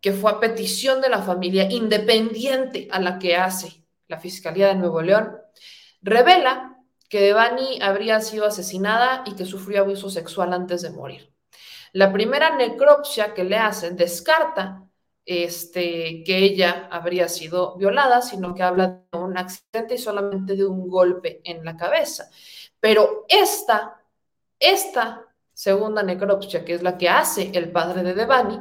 que fue a petición de la familia independiente a la que hace la Fiscalía de Nuevo León, revela que Devani habría sido asesinada y que sufrió abuso sexual antes de morir. La primera necropsia que le hacen descarta este, que ella habría sido violada, sino que habla de un accidente y solamente de un golpe en la cabeza. Pero esta, esta segunda necropsia, que es la que hace el padre de Devani,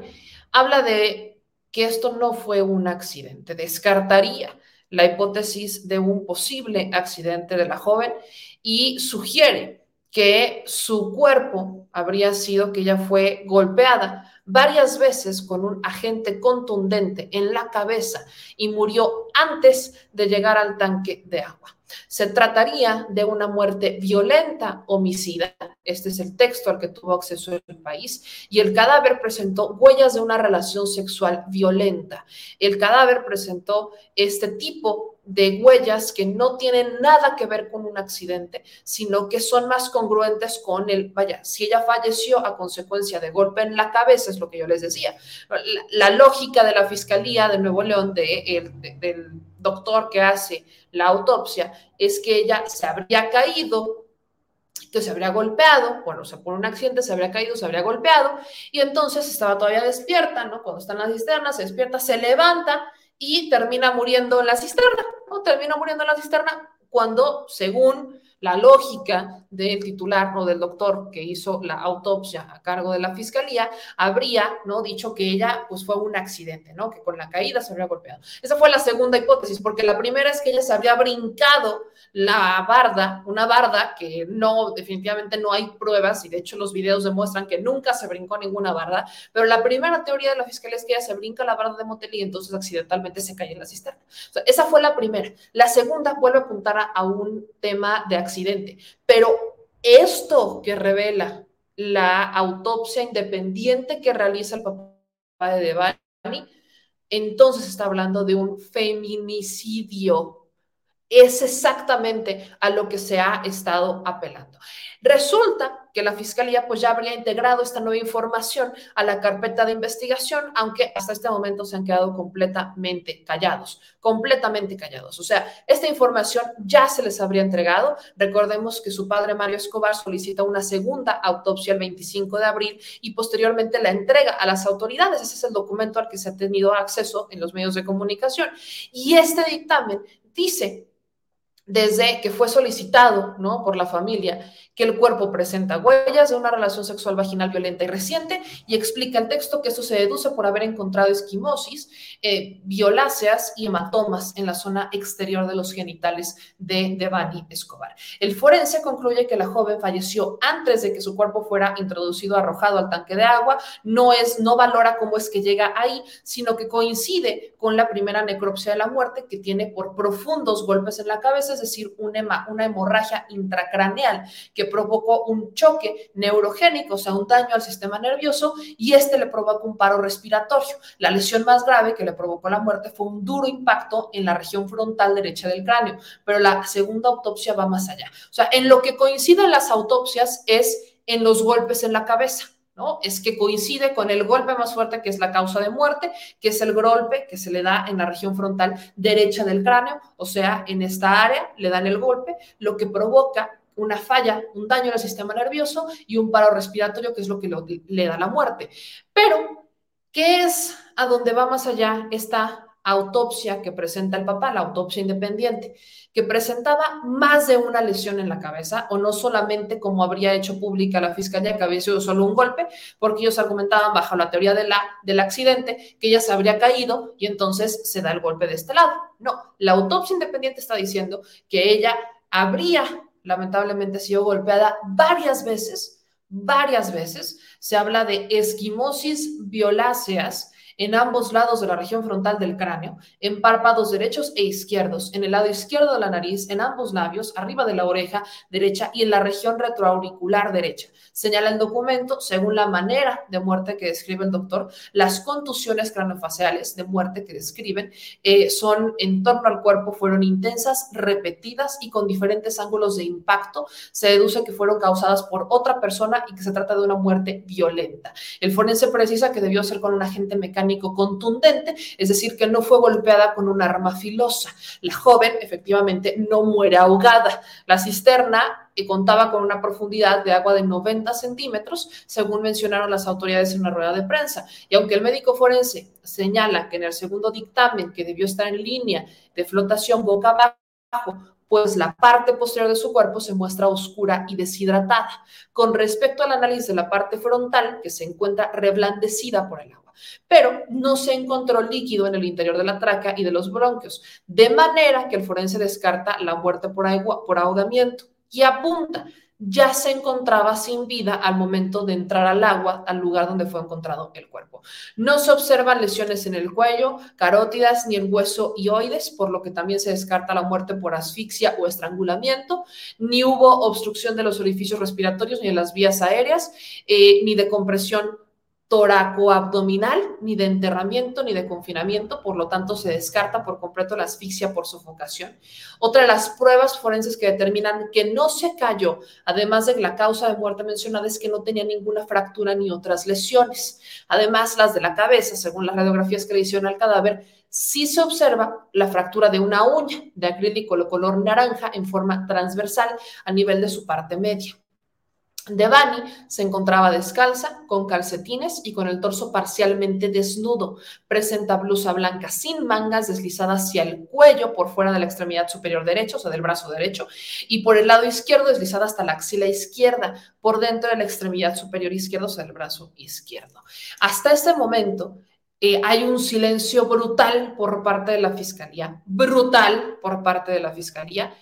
habla de que esto no fue un accidente, descartaría la hipótesis de un posible accidente de la joven y sugiere que su cuerpo habría sido que ella fue golpeada varias veces con un agente contundente en la cabeza y murió antes de llegar al tanque de agua. Se trataría de una muerte violenta, homicida. Este es el texto al que tuvo acceso el país. Y el cadáver presentó huellas de una relación sexual violenta. El cadáver presentó este tipo de huellas que no tienen nada que ver con un accidente, sino que son más congruentes con el, vaya, si ella falleció a consecuencia de golpe en la cabeza, es lo que yo les decía. La, lógica de la Fiscalía de Nuevo León, de, del doctor que hace la autopsia, es que ella se habría caído que se habría golpeado, bueno, o sea, por un accidente se habría caído, se habría golpeado, y entonces estaba todavía despierta, ¿no? Cuando está en la cisterna, se despierta, se levanta y termina muriendo en la cisterna, ¿no? Termina muriendo en la cisterna cuando, según la lógica del titular o del doctor que hizo la autopsia a cargo de la fiscalía, habría ¿no? dicho que ella pues, fue un accidente, ¿no? que con la caída se habría golpeado. Esa fue la segunda hipótesis, porque la primera es que ella se habría brincado la barda, una barda que no, definitivamente no hay pruebas y de hecho los videos demuestran que nunca se brincó ninguna barda, pero la primera teoría de la fiscalía es que ella se brinca la barda de motel y entonces accidentalmente se cae en la cisterna. esa fue la primera. La segunda vuelve a apuntar a, a un tema de accidente, pero esto que revela la autopsia independiente que realiza el papá de Devani, entonces está hablando de un feminicidio es exactamente a lo que se ha estado apelando. Resulta que la Fiscalía pues ya habría integrado esta nueva información a la carpeta de investigación, aunque hasta este momento se han quedado completamente callados, completamente callados. O sea, esta información ya se les habría entregado. Recordemos que su padre Mario Escobar solicita una segunda autopsia el 25 de abril y posteriormente la entrega a las autoridades. Ese es el documento al que se ha tenido acceso en los medios de comunicación. Y este dictamen dice desde que fue solicitado ¿no? por la familia que el cuerpo presenta huellas de una relación sexual vaginal violenta y reciente y explica el texto que esto se deduce por haber encontrado esquimosis, eh, violáceas y hematomas en la zona exterior de los genitales de Devani Escobar. El forense concluye que la joven falleció antes de que su cuerpo fuera introducido, arrojado al tanque de agua. No, es, no valora cómo es que llega ahí, sino que coincide con la primera necropsia de la muerte que tiene por profundos golpes en la cabeza es decir, una, una hemorragia intracraneal que provocó un choque neurogénico, o sea, un daño al sistema nervioso, y este le provoca un paro respiratorio. La lesión más grave que le provocó la muerte fue un duro impacto en la región frontal derecha del cráneo, pero la segunda autopsia va más allá. O sea, en lo que coinciden las autopsias es en los golpes en la cabeza. Es que coincide con el golpe más fuerte que es la causa de muerte, que es el golpe que se le da en la región frontal derecha del cráneo, o sea, en esta área le dan el golpe, lo que provoca una falla, un daño en el sistema nervioso y un paro respiratorio, que es lo que le da la muerte. Pero, ¿qué es a dónde va más allá esta autopsia que presenta el papá, la autopsia independiente, que presentaba más de una lesión en la cabeza, o no solamente como habría hecho pública la fiscalía, que había sido solo un golpe, porque ellos argumentaban bajo la teoría del accidente que ella se habría caído y entonces se da el golpe de este lado. No, la autopsia independiente está diciendo que ella habría lamentablemente sido golpeada varias veces, varias veces. Se habla de esquimosis violáceas en ambos lados de la región frontal del cráneo, en párpados derechos e izquierdos, en el lado izquierdo de la nariz, en ambos labios, arriba de la oreja derecha y en la región retroauricular derecha. Señala el documento, según la manera de muerte que describe el doctor, las contusiones craneofaciales de muerte que describen eh, son en torno al cuerpo, fueron intensas, repetidas y con diferentes ángulos de impacto. Se deduce que fueron causadas por otra persona y que se trata de una muerte violenta. El forense precisa que debió ser con un agente mecánico contundente, es decir, que no fue golpeada con un arma filosa. La joven efectivamente no muere ahogada. La cisterna que contaba con una profundidad de agua de 90 centímetros, según mencionaron las autoridades en una rueda de prensa. Y aunque el médico forense señala que en el segundo dictamen, que debió estar en línea de flotación boca abajo, pues la parte posterior de su cuerpo se muestra oscura y deshidratada. Con respecto al análisis de la parte frontal, que se encuentra reblandecida por el agua, pero no se encontró líquido en el interior de la tráquea y de los bronquios, de manera que el forense descarta la muerte por, agua, por ahogamiento y apunta, ya se encontraba sin vida al momento de entrar al agua, al lugar donde fue encontrado el cuerpo. No se observan lesiones en el cuello, carótidas ni en hueso oides, por lo que también se descarta la muerte por asfixia o estrangulamiento, ni hubo obstrucción de los orificios respiratorios ni de las vías aéreas, eh, ni de compresión toracoabdominal, ni de enterramiento, ni de confinamiento, por lo tanto se descarta por completo la asfixia por sofocación. Otra de las pruebas forenses que determinan que no se cayó, además de la causa de muerte mencionada, es que no tenía ninguna fractura ni otras lesiones. Además, las de la cabeza, según las radiografías que le hicieron al cadáver, sí se observa la fractura de una uña de acrílico de color naranja en forma transversal a nivel de su parte media. Devani se encontraba descalza, con calcetines y con el torso parcialmente desnudo. Presenta blusa blanca sin mangas deslizada hacia el cuello por fuera de la extremidad superior derecha, o sea, del brazo derecho, y por el lado izquierdo deslizada hasta la axila izquierda, por dentro de la extremidad superior izquierda, o sea, del brazo izquierdo. Hasta este momento, eh, hay un silencio brutal por parte de la fiscalía, brutal por parte de la fiscalía,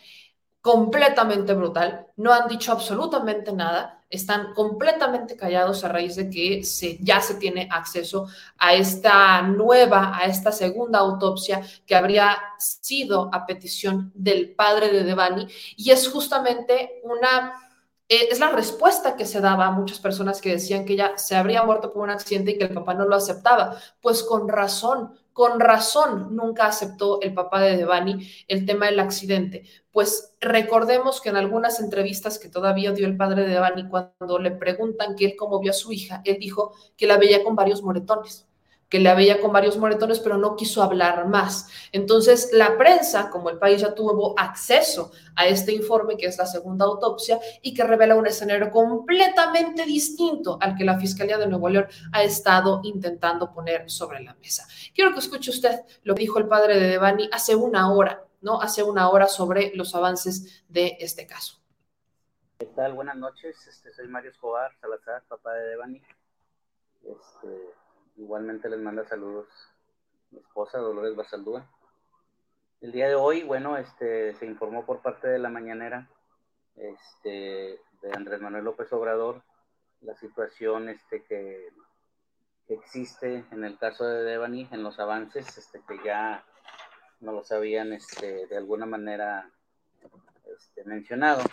completamente brutal, no han dicho absolutamente nada, están completamente callados a raíz de que se, ya se tiene acceso a esta nueva, a esta segunda autopsia que habría sido a petición del padre de Devani y es justamente una eh, es la respuesta que se daba a muchas personas que decían que ella se habría muerto por un accidente y que el papá no lo aceptaba. Pues con razón, con razón nunca aceptó el papá de Devani el tema del accidente. Pues recordemos que en algunas entrevistas que todavía dio el padre de Devani, cuando le preguntan que él cómo vio a su hija, él dijo que la veía con varios moretones que la veía con varios moretones, pero no quiso hablar más. Entonces, la prensa, como el país ya tuvo acceso a este informe, que es la segunda autopsia, y que revela un escenario completamente distinto al que la Fiscalía de Nuevo León ha estado intentando poner sobre la mesa. Quiero que escuche usted lo que dijo el padre de Devani hace una hora, ¿no? Hace una hora sobre los avances de este caso. ¿Qué tal? Buenas noches. Este, soy Mario Escobar Salazar, papá de Devani. Este, Igualmente les manda saludos mi esposa Dolores Basaldúa. El día de hoy, bueno, este, se informó por parte de la mañanera este, de Andrés Manuel López Obrador la situación este, que, existe en el caso de Devani, en los avances este, que ya no los habían este, de alguna manera este, mencionado.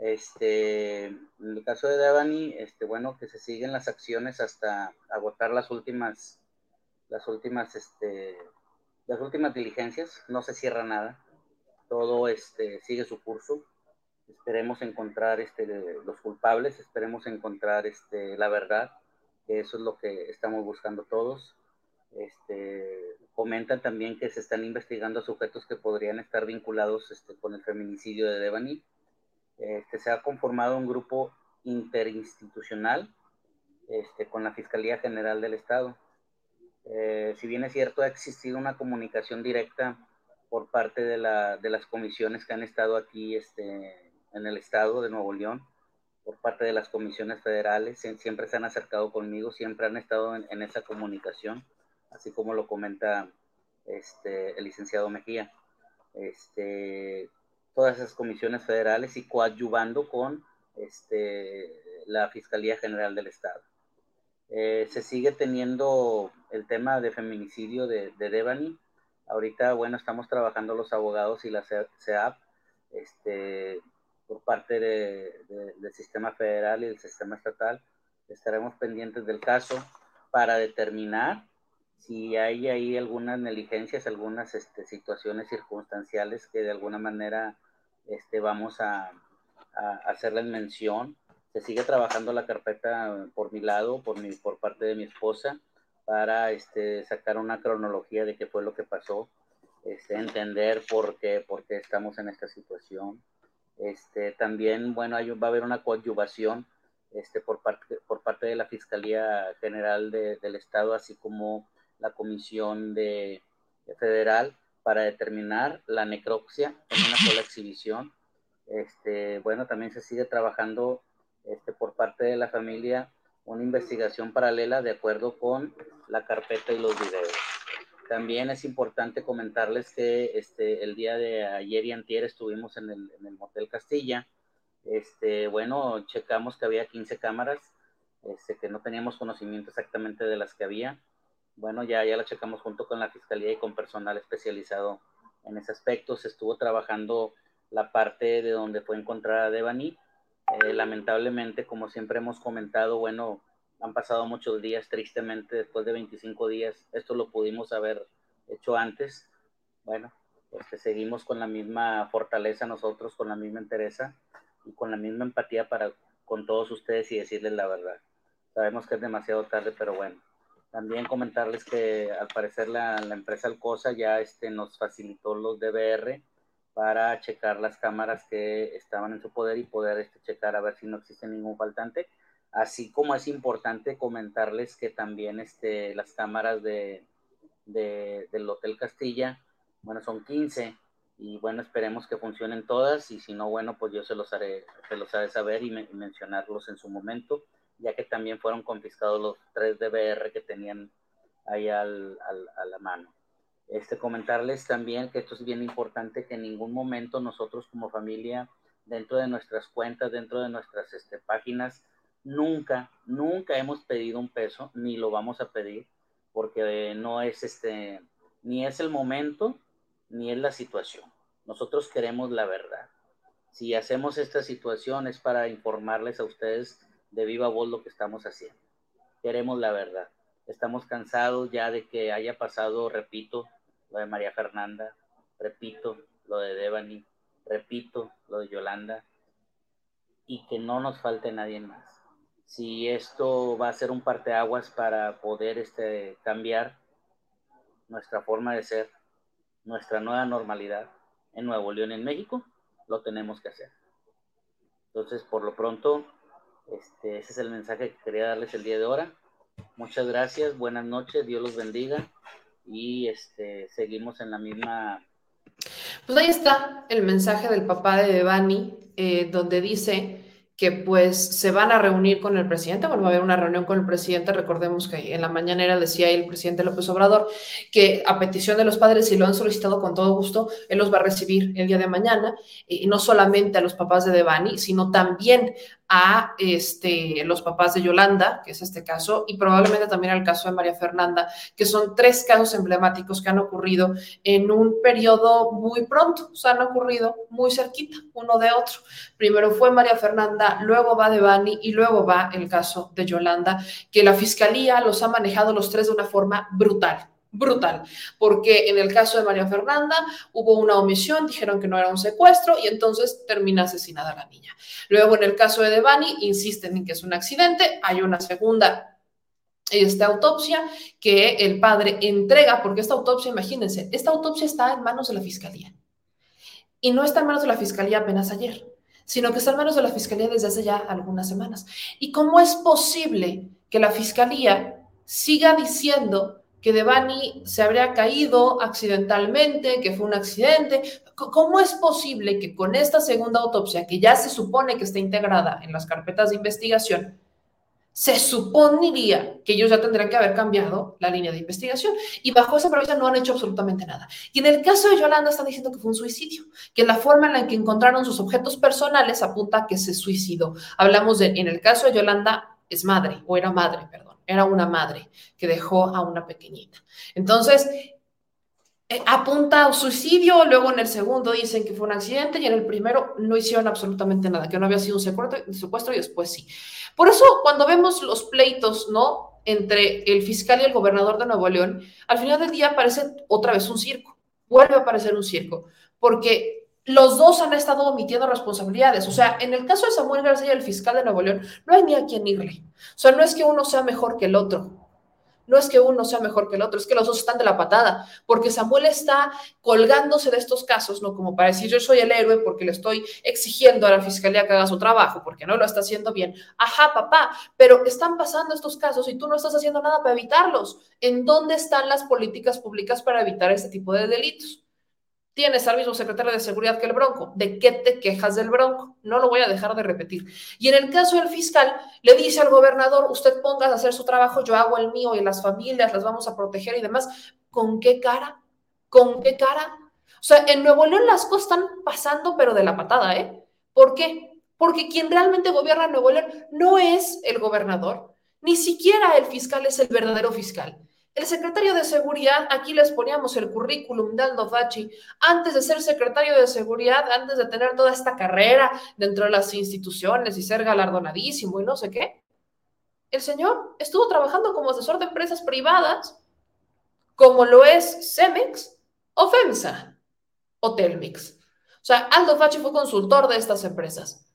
Este, en el caso de Devani, este, bueno, que se siguen las acciones hasta agotar las últimas, las últimas, este, las últimas diligencias, no se cierra nada, todo este, sigue su curso. Esperemos encontrar este, los culpables, esperemos encontrar este, la verdad, que eso es lo que estamos buscando todos. Este, comentan también que se están investigando sujetos que podrían estar vinculados este, con el feminicidio de Devani este, se ha conformado un grupo interinstitucional este, con la Fiscalía General del Estado. Eh, si bien es cierto, ha existido una comunicación directa por parte de, la, de las comisiones que han estado aquí este, en el Estado de Nuevo León, por parte de las comisiones federales, siempre se han acercado conmigo, siempre han estado en, en esa comunicación, así como lo comenta este, el licenciado Mejía. Este, todas esas comisiones federales y coadyuvando con este, la Fiscalía General del Estado. Eh, se sigue teniendo el tema de feminicidio de, de, Devani. Ahorita, bueno, estamos trabajando los abogados y la CEAP este, por parte de, del sistema federal y del sistema estatal. Estaremos pendientes del caso para determinar si hay ahí algunas negligencias, algunas este, situaciones circunstanciales que de alguna manera este, vamos a, a hacerles mención. Se sigue trabajando la carpeta por mi lado, por, mi, por parte de mi esposa, para este, sacar una cronología de qué fue lo que pasó, este, entender por qué, por qué estamos en esta situación. Este, también, bueno, hay, va a haber una coadyuvación este, por, parte, por parte de la Fiscalía General de, del Estado, así como la Comisión de, Federal para determinar la necropsia en una sola exhibición. Este, bueno, también se sigue trabajando este, por parte de la familia una investigación paralela de acuerdo con la carpeta y los videos. También es importante comentarles que este, el día de ayer y antier estuvimos en el, en el Motel Castilla. Este, bueno, checamos que había 15 cámaras, este, que no teníamos conocimiento exactamente de las que había bueno, ya, ya la checamos junto con la Fiscalía y con personal especializado en ese aspecto. Se estuvo trabajando la parte de donde fue encontrada Devani. Eh, lamentablemente, como siempre hemos comentado, bueno, han pasado muchos días, tristemente, después de 25 días, esto lo pudimos haber hecho antes. Bueno, pues que seguimos con la misma fortaleza nosotros, con la misma entereza y con la misma empatía para con todos ustedes y decirles la verdad. Sabemos que es demasiado tarde, pero bueno, también comentarles que al parecer la, la empresa Alcosa ya este, nos facilitó los DBR para checar las cámaras que estaban en su poder y poder este, checar a ver si no existe ningún faltante. Así como es importante comentarles que también este, las cámaras de, del Hotel Castilla, bueno, son 15 y bueno, esperemos que funcionen todas y si no, bueno, pues yo se los haré, se los haré saber y, mencionarlos en su momento, ya que también fueron confiscados los tres DVR que tenían ahí al, a la mano. Este, comentarles también que esto es bien importante, que en ningún momento nosotros como familia, dentro de nuestras cuentas, dentro de nuestras este, páginas, nunca, nunca hemos pedido un peso, ni lo vamos a pedir, porque no es este, ni es el momento, ni es la situación. Nosotros queremos la verdad. Si hacemos esta situación es para informarles a ustedes de viva voz lo que estamos haciendo. Queremos la verdad. Estamos cansados ya de que haya pasado, repito, lo de María Fernanda, repito, lo de Devani, repito, lo de Yolanda, y que no nos falte nadie más. Si esto va a ser un parteaguas para poder este, cambiar nuestra forma de ser, nuestra nueva normalidad en Nuevo León, en México, lo tenemos que hacer. Entonces, por lo pronto, este, ese es el mensaje que quería darles el día de ahora. Muchas gracias, buenas noches, Dios los bendiga. Y este, seguimos en la misma... Pues ahí está el mensaje del papá de Devani, eh, donde dice que pues se van a reunir con el presidente, bueno, va a haber una reunión con el presidente, recordemos que en la mañanera decía el presidente López Obrador que a petición de los padres, si lo han solicitado con todo gusto, él los va a recibir el día de mañana, y no solamente a los papás de Devani, sino también a este, los papás de Yolanda, que es este caso, y probablemente también al caso de María Fernanda, que son tres casos emblemáticos que han ocurrido en un periodo muy pronto, o sea, han ocurrido muy cerquita uno de otro. Primero fue María Fernanda, luego va Devani y luego va el caso de Yolanda, que la fiscalía los ha manejado los tres de una forma brutal brutal, porque en el caso de María Fernanda hubo una omisión, dijeron que no era un secuestro y entonces termina asesinada la niña. Luego en el caso de Devani insisten en que es un accidente, hay una segunda esta autopsia que el padre entrega, porque esta autopsia, imagínense, esta autopsia está en manos de la fiscalía. Y no está en manos de la fiscalía apenas ayer, sino que está en manos de la fiscalía desde hace ya algunas semanas. ¿Y cómo es posible que la fiscalía siga diciendo que Devani se habría caído accidentalmente, que fue un accidente. ¿Cómo es posible que con esta segunda autopsia, que ya se supone que está integrada en las carpetas de investigación, se supondría que ellos ya tendrían que haber cambiado la línea de investigación y bajo esa premisa no han hecho absolutamente nada. Y en el caso de Yolanda están diciendo que fue un suicidio, que la forma en la que encontraron sus objetos personales apunta a que se suicidó. Hablamos de, en el caso de Yolanda, es madre, o era madre, perdón era una madre que dejó a una pequeñita. Entonces, eh, apunta a suicidio, luego en el segundo dicen que fue un accidente y en el primero no hicieron absolutamente nada, que no había sido un secuestro, secuestro y después sí. Por eso, cuando vemos los pleitos, ¿no? Entre el fiscal y el gobernador de Nuevo León, al final del día aparece otra vez un circo, vuelve a aparecer un circo, porque los dos han estado omitiendo responsabilidades. O sea, en el caso de Samuel García, el fiscal de Nuevo León, no hay ni a quién irle. O sea, no es que uno sea mejor que el otro. No es que uno sea mejor que el otro, es que los dos están de la patada, porque Samuel está colgándose de estos casos, ¿no? Como para decir yo soy el héroe porque le estoy exigiendo a la fiscalía que haga su trabajo, porque no lo está haciendo bien. Ajá, papá, pero están pasando estos casos y tú no estás haciendo nada para evitarlos. ¿En dónde están las políticas públicas para evitar este tipo de delitos? Tienes al mismo secretario de seguridad que el Bronco. ¿De qué te quejas del Bronco? No lo voy a dejar de repetir. Y en el caso del fiscal, le dice al gobernador, usted ponga a hacer su trabajo, yo hago el mío y las familias las vamos a proteger y demás. ¿Con qué cara? ¿Con qué cara? O sea, en Nuevo León las cosas están pasando, pero de la patada, ¿eh? ¿Por qué? Porque quien realmente gobierna Nuevo León no es el gobernador, ni siquiera el fiscal es el verdadero fiscal. El secretario de Seguridad, aquí les poníamos el currículum de Aldo Fachi, antes de ser secretario de Seguridad, antes de tener toda esta carrera dentro de las instituciones y ser galardonadísimo y no sé qué, el señor estuvo trabajando como asesor de empresas privadas, como lo es Cemex o FEMSA o Telmix. O sea, Aldo Fachi fue consultor de estas empresas.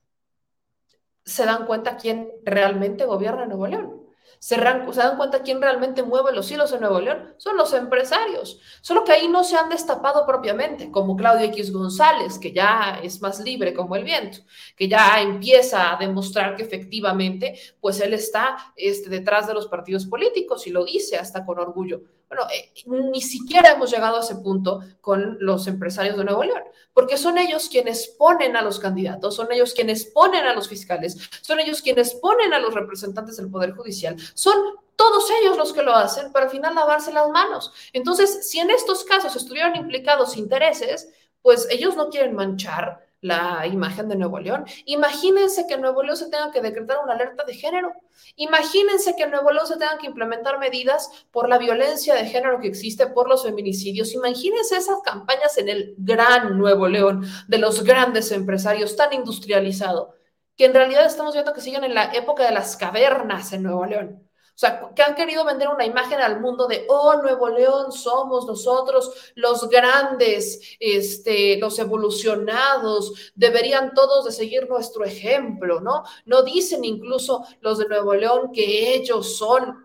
¿Se dan cuenta quién realmente gobierna Nuevo León? Se, dan cuenta quién realmente mueve los hilos en Nuevo León. Son los empresarios. Solo que ahí no se han destapado propiamente, como Claudio X González, que ya es más libre como el viento, que ya empieza a demostrar que efectivamente, pues él está este, detrás de los partidos políticos y lo dice hasta con orgullo. Eh, ni siquiera hemos llegado a ese punto con los empresarios de Nuevo León, porque son ellos quienes ponen a los candidatos, son ellos quienes ponen a los fiscales, son ellos quienes ponen a los representantes del Poder Judicial, son todos ellos los que lo hacen para al final lavarse las manos. Entonces, si en estos casos estuvieron implicados intereses, pues ellos no quieren manchar la imagen de Nuevo León. Imagínense que en Nuevo León se tenga que decretar una alerta de género. Imagínense que en Nuevo León se tengan que implementar medidas por la violencia de género que existe, por los feminicidios. Imagínense esas campañas en el gran Nuevo León de los grandes empresarios tan industrializado, que en realidad estamos viendo que siguen en la época de las cavernas en Nuevo León. O sea, que han querido vender una imagen al mundo de, oh, Nuevo León, somos nosotros los grandes, este, los evolucionados, deberían todos de seguir nuestro ejemplo, ¿no? No dicen incluso los de Nuevo León que ellos son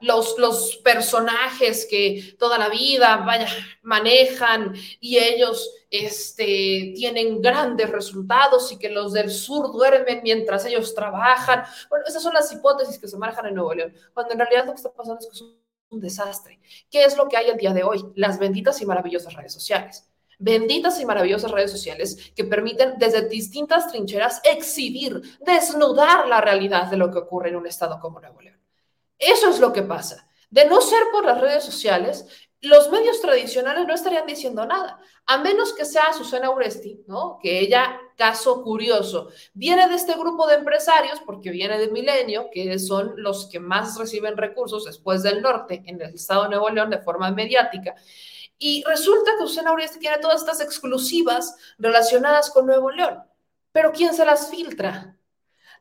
los, personajes que toda la vida vaya, manejan y ellos este, tienen grandes resultados y que los del sur duermen mientras ellos trabajan. Bueno, esas son las hipótesis que se manejan en Nuevo León, cuando en realidad lo que está pasando es que es un desastre. ¿Qué es lo que hay el día de hoy? Las benditas y maravillosas redes sociales benditas y maravillosas redes sociales que permiten desde distintas trincheras exhibir, desnudar la realidad de lo que ocurre en un estado como Nuevo León. Eso es lo que pasa. De no ser por las redes sociales, los medios tradicionales no estarían diciendo nada, a menos que sea Susana Uresti, ¿no? Que ella, caso curioso, viene de este grupo de empresarios, porque viene del Milenio, que son los que más reciben recursos después del norte en el estado de Nuevo León de forma mediática. Y resulta que Susana Uresti tiene todas estas exclusivas relacionadas con Nuevo León. Pero ¿quién se las filtra?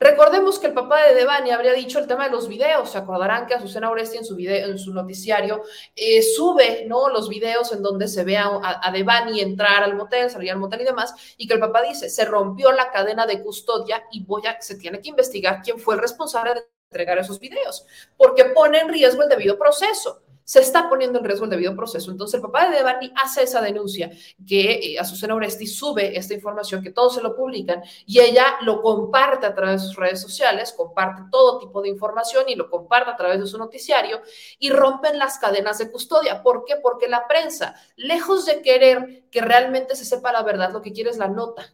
Recordemos que el papá de Devani habría dicho el tema de los videos. Se acordarán que Azucena Oresti en su, video, en su noticiario eh, sube ¿no? los videos en donde se ve a, a, Devani entrar al motel, salir al motel y demás, y que el papá dice, se rompió la cadena de custodia y voy a, se tiene que investigar quién fue el responsable de entregar esos videos, porque pone en riesgo el debido proceso se está poniendo en riesgo el debido proceso. Entonces, el papá de Devani hace esa denuncia, que eh, Azucena Oresti sube esta información, que todos se lo publican, y ella lo comparte a través de sus redes sociales, comparte todo tipo de información y lo comparte a través de su noticiario, y rompen las cadenas de custodia. ¿Por qué? Porque la prensa, lejos de querer que realmente se sepa la verdad, lo que quiere es la nota.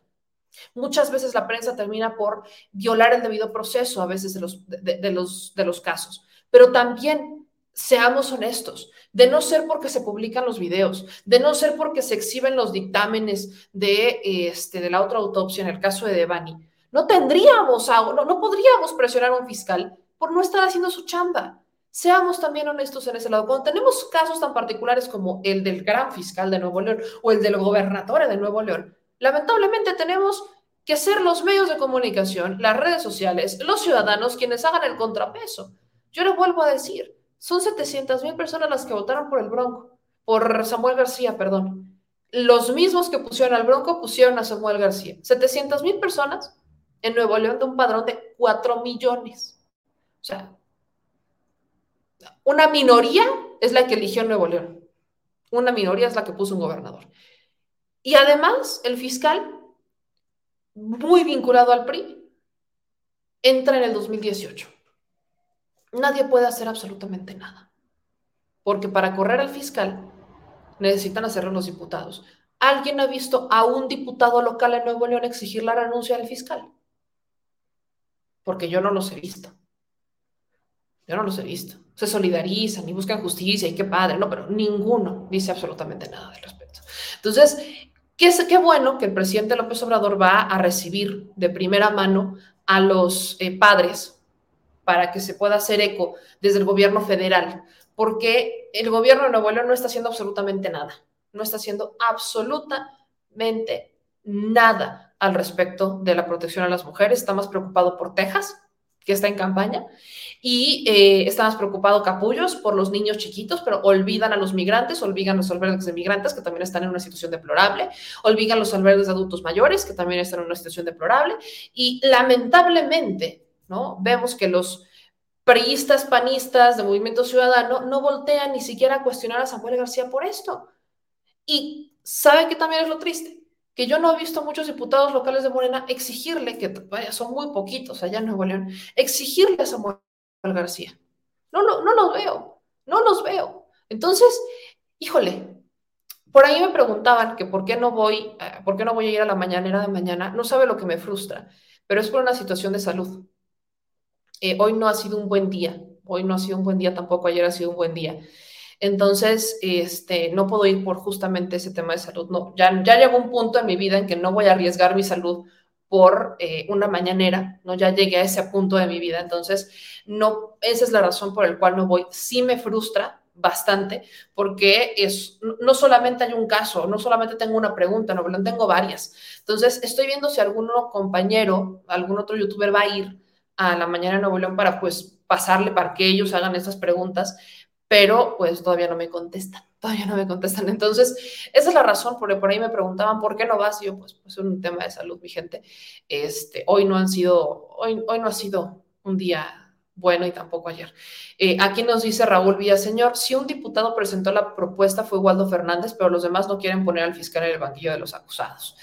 Muchas veces la prensa termina por violar el debido proceso a veces de los, de los, de los casos, pero también seamos honestos, de no ser porque se publican los videos, de no ser porque se exhiben los dictámenes de, este, de la otra autopsia en el caso de Devani, no tendríamos, no, no podríamos presionar a un fiscal por no estar haciendo su chamba. Seamos también honestos en ese lado. Cuando tenemos casos tan particulares como el del gran fiscal de Nuevo León o el del gobernador de Nuevo León, lamentablemente tenemos que ser los medios de comunicación, las redes sociales, los ciudadanos quienes hagan el contrapeso. Yo lo vuelvo a decir, son 700 mil personas las que votaron por el Bronco, por Samuel García, perdón. Los mismos que pusieron al Bronco pusieron a Samuel García. 700 mil personas en Nuevo León de un padrón de 4 millones. O sea, una minoría es la que eligió Nuevo León. Una minoría es la que puso un gobernador. Y además, el fiscal, muy vinculado al PRI, entra en el 2018 nadie puede hacer absolutamente nada. Porque para correr al fiscal necesitan hacerlo los diputados. ¿Alguien ha visto a un diputado local en Nuevo León exigir la renuncia del fiscal? Porque yo no los he visto. Yo no los he visto. Se solidarizan y buscan justicia y qué padre, no, pero ninguno dice absolutamente nada al respecto. Entonces, qué, qué bueno que el presidente López Obrador va a recibir de primera mano a los eh, padres para que se pueda hacer eco desde el gobierno federal, porque el gobierno de Nuevo León no está haciendo absolutamente nada, no está haciendo absolutamente nada al respecto de la protección a las mujeres, está más preocupado por Texas, que está en campaña, y eh, está más preocupado Capullos por los niños chiquitos, pero olvidan a los migrantes, olvidan los albergues de migrantes que también están en una situación deplorable, olvidan los albergues de adultos mayores que también están en una situación deplorable, y lamentablemente Vemos que los priistas, panistas, de Movimiento Ciudadano, no voltean ni siquiera a cuestionar a Samuel García por esto. Y ¿sabe que también es lo triste? Que yo no he visto a muchos diputados locales de Morena exigirle, que vaya, son muy poquitos allá en Nuevo León, exigirle a Samuel García. No, no, no los veo, no los veo. Entonces, híjole, por ahí me preguntaban que por qué no voy, eh, por qué no voy a ir a la mañanera de mañana. No sabe lo que me frustra, pero es por una situación de salud. Eh, hoy no ha sido un buen día, hoy no ha sido un buen día tampoco, ayer ha sido un buen día. Entonces, este, no puedo ir por justamente ese tema de salud. No, ya, ya llegó un punto en mi vida en que no voy a arriesgar mi salud por eh, una mañanera, ¿no? Ya llegué a ese punto de mi vida, entonces, no, esa es la razón por la cual no voy. Sí me frustra bastante, porque es, no solamente hay un caso, no solamente tengo una pregunta, no, tengo varias. Entonces, estoy viendo si algún compañero, algún otro youtuber va a ir a la mañana de Nuevo León para, pues, pasarle para que ellos hagan estas preguntas, pero pues todavía no me contestan, todavía no me contestan. Entonces, esa es la razón, porque por ahí me preguntaban, ¿por qué no vas? Y yo, pues, pues, es un tema de salud, mi gente. Este, hoy no han sido, hoy, hoy no ha sido un día bueno y tampoco ayer. Eh, aquí nos dice Raúl Villaseñor, si un diputado presentó la propuesta fue Waldo Fernández, pero los demás no quieren poner al fiscal en el banquillo de los acusados.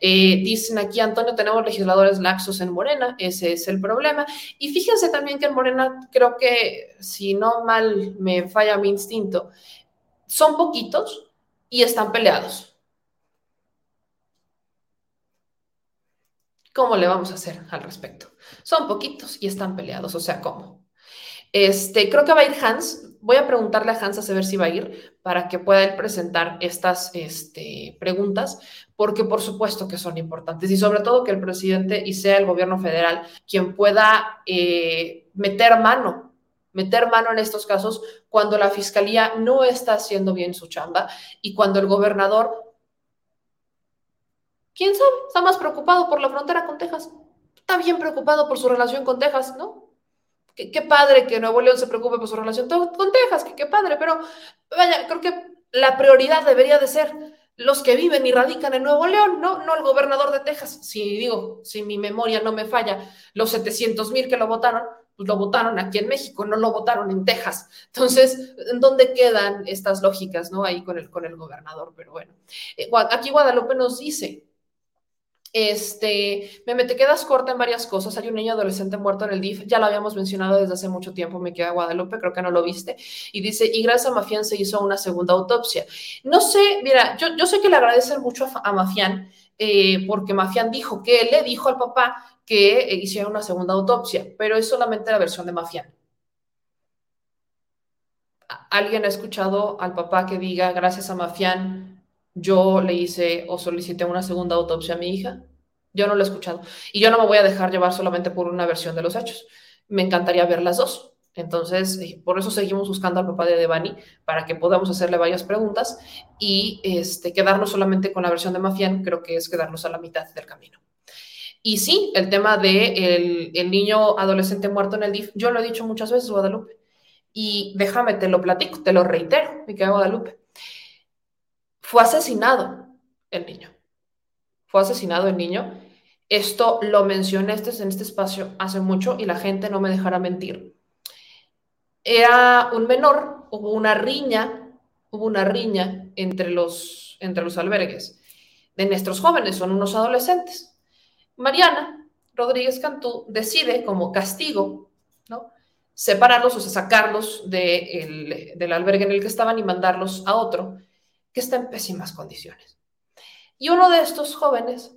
Eh, dicen aquí, Antonio, tenemos legisladores laxos en Morena, ese es el problema. Y fíjense también que en Morena, creo que si no mal me falla mi instinto, son poquitos y están peleados. ¿Cómo le vamos a hacer al respecto? Son poquitos y están peleados, o sea, ¿cómo? Este, creo que va a ir Hans. Voy a preguntarle a Hans a saber si va a ir para que pueda él presentar estas este, preguntas, porque por supuesto que son importantes y sobre todo que el presidente y sea el gobierno federal quien pueda eh, meter mano, meter mano en estos casos cuando la fiscalía no está haciendo bien su chamba y cuando el gobernador, quién sabe, está más preocupado por la frontera con Texas, está bien preocupado por su relación con Texas, ¿no? Qué, padre que Nuevo León se preocupe por su relación con Texas, qué, qué padre, pero vaya, creo que la prioridad debería de ser los que viven y radican en Nuevo León, no, no el gobernador de Texas. Si digo, si mi memoria no me falla, los 700 mil que lo votaron, pues lo votaron aquí en México, no lo votaron en Texas. Entonces, ¿en dónde quedan estas lógicas, no? Ahí con el, con el gobernador, pero bueno. Eh, aquí Guadalupe nos dice, este, me, te quedas corta en varias cosas. Hay un niño adolescente muerto en el DIF, ya lo habíamos mencionado desde hace mucho tiempo, me queda Guadalupe, creo que no lo viste. Y dice, y gracias a Mafián se hizo una segunda autopsia. No sé, mira, yo, yo sé que le agradecen mucho a, Mafián, eh, porque Mafián dijo que él le dijo al papá que eh, hiciera una segunda autopsia, pero es solamente la versión de Mafián. ¿Alguien ha escuchado al papá que diga, gracias a Mafián, yo le hice o solicité una segunda autopsia a mi hija. Yo no lo he escuchado. Y yo no me voy a dejar llevar solamente por una versión de los hechos. Me encantaría ver las dos. Entonces, eh, por eso seguimos buscando al papá de Devani para que podamos hacerle varias preguntas y este, quedarnos solamente con la versión de Mafián, creo que es quedarnos a la mitad del camino. Y sí, el tema de el, niño adolescente muerto en el DIF, yo lo he dicho muchas veces, Guadalupe. Y déjame, te lo platico, te lo reitero, mi querida Guadalupe. Fue asesinado el niño. Fue asesinado el niño. Esto lo mencioné este, en este espacio hace mucho y la gente no me dejará mentir. Era un menor, hubo una riña, hubo una riña entre los, entre los albergues de nuestros jóvenes, son unos adolescentes. Mariana Rodríguez Cantú decide como castigo, ¿no? Separarlos, o sacarlos del albergue en el que estaban y mandarlos a otro que está en pésimas condiciones. Y uno de estos jóvenes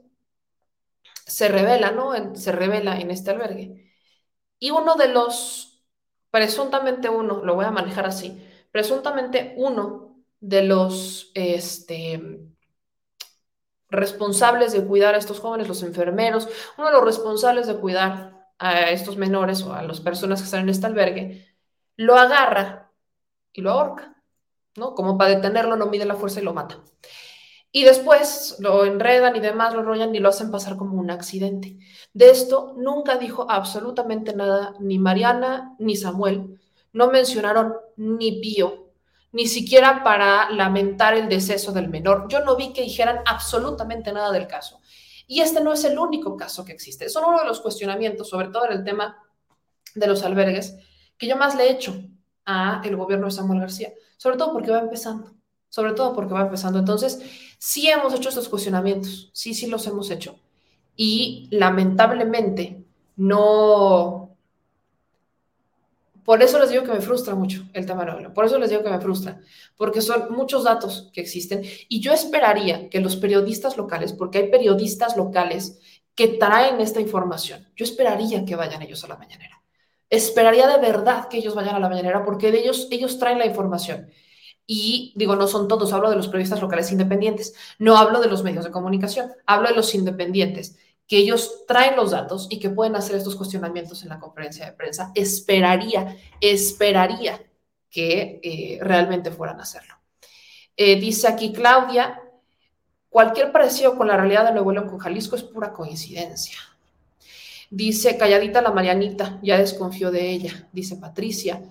se revela, ¿no? se revela en este albergue. Y uno de los, presuntamente uno, lo voy a manejar así, presuntamente uno de los este, responsables de cuidar a estos jóvenes, los enfermeros, uno de los responsables de cuidar a estos menores o a las personas que están en este albergue, lo agarra y lo ahorca. ¿No? Como para detenerlo, no mide la fuerza y lo mata. Y después lo enredan y demás, lo enrollan y lo hacen pasar como un accidente. De esto nunca dijo absolutamente nada ni Mariana ni Samuel. No mencionaron ni Pío, ni siquiera para lamentar el deceso del menor. Yo no vi que dijeran absolutamente nada del caso. Y este no es el único caso que existe. Son uno de los cuestionamientos, sobre todo en el tema de los albergues, que yo más le he hecho a el gobierno de Samuel García, sobre todo porque va empezando, sobre todo porque va empezando. Entonces, sí hemos hecho estos cuestionamientos, sí, sí los hemos hecho. Y lamentablemente no... Por eso les digo que me frustra mucho el tema nuevo, por eso les digo que me frustra, porque son muchos datos que existen y yo esperaría que los periodistas locales, porque hay periodistas locales que traen esta información, yo esperaría que vayan ellos a la mañanera. Esperaría de verdad que ellos vayan a la mañanera porque de ellos, ellos traen la información. Y digo, no son todos, hablo de los periodistas locales independientes, no hablo de los medios de comunicación, hablo de los independientes, que ellos traen los datos y que pueden hacer estos cuestionamientos en la conferencia de prensa. Esperaría, esperaría que eh, realmente fueran a hacerlo. Eh, dice aquí Claudia, cualquier parecido con la realidad de Nuevo León con Jalisco es pura coincidencia. Dice calladita la Marianita, ya desconfió de ella, dice Patricia.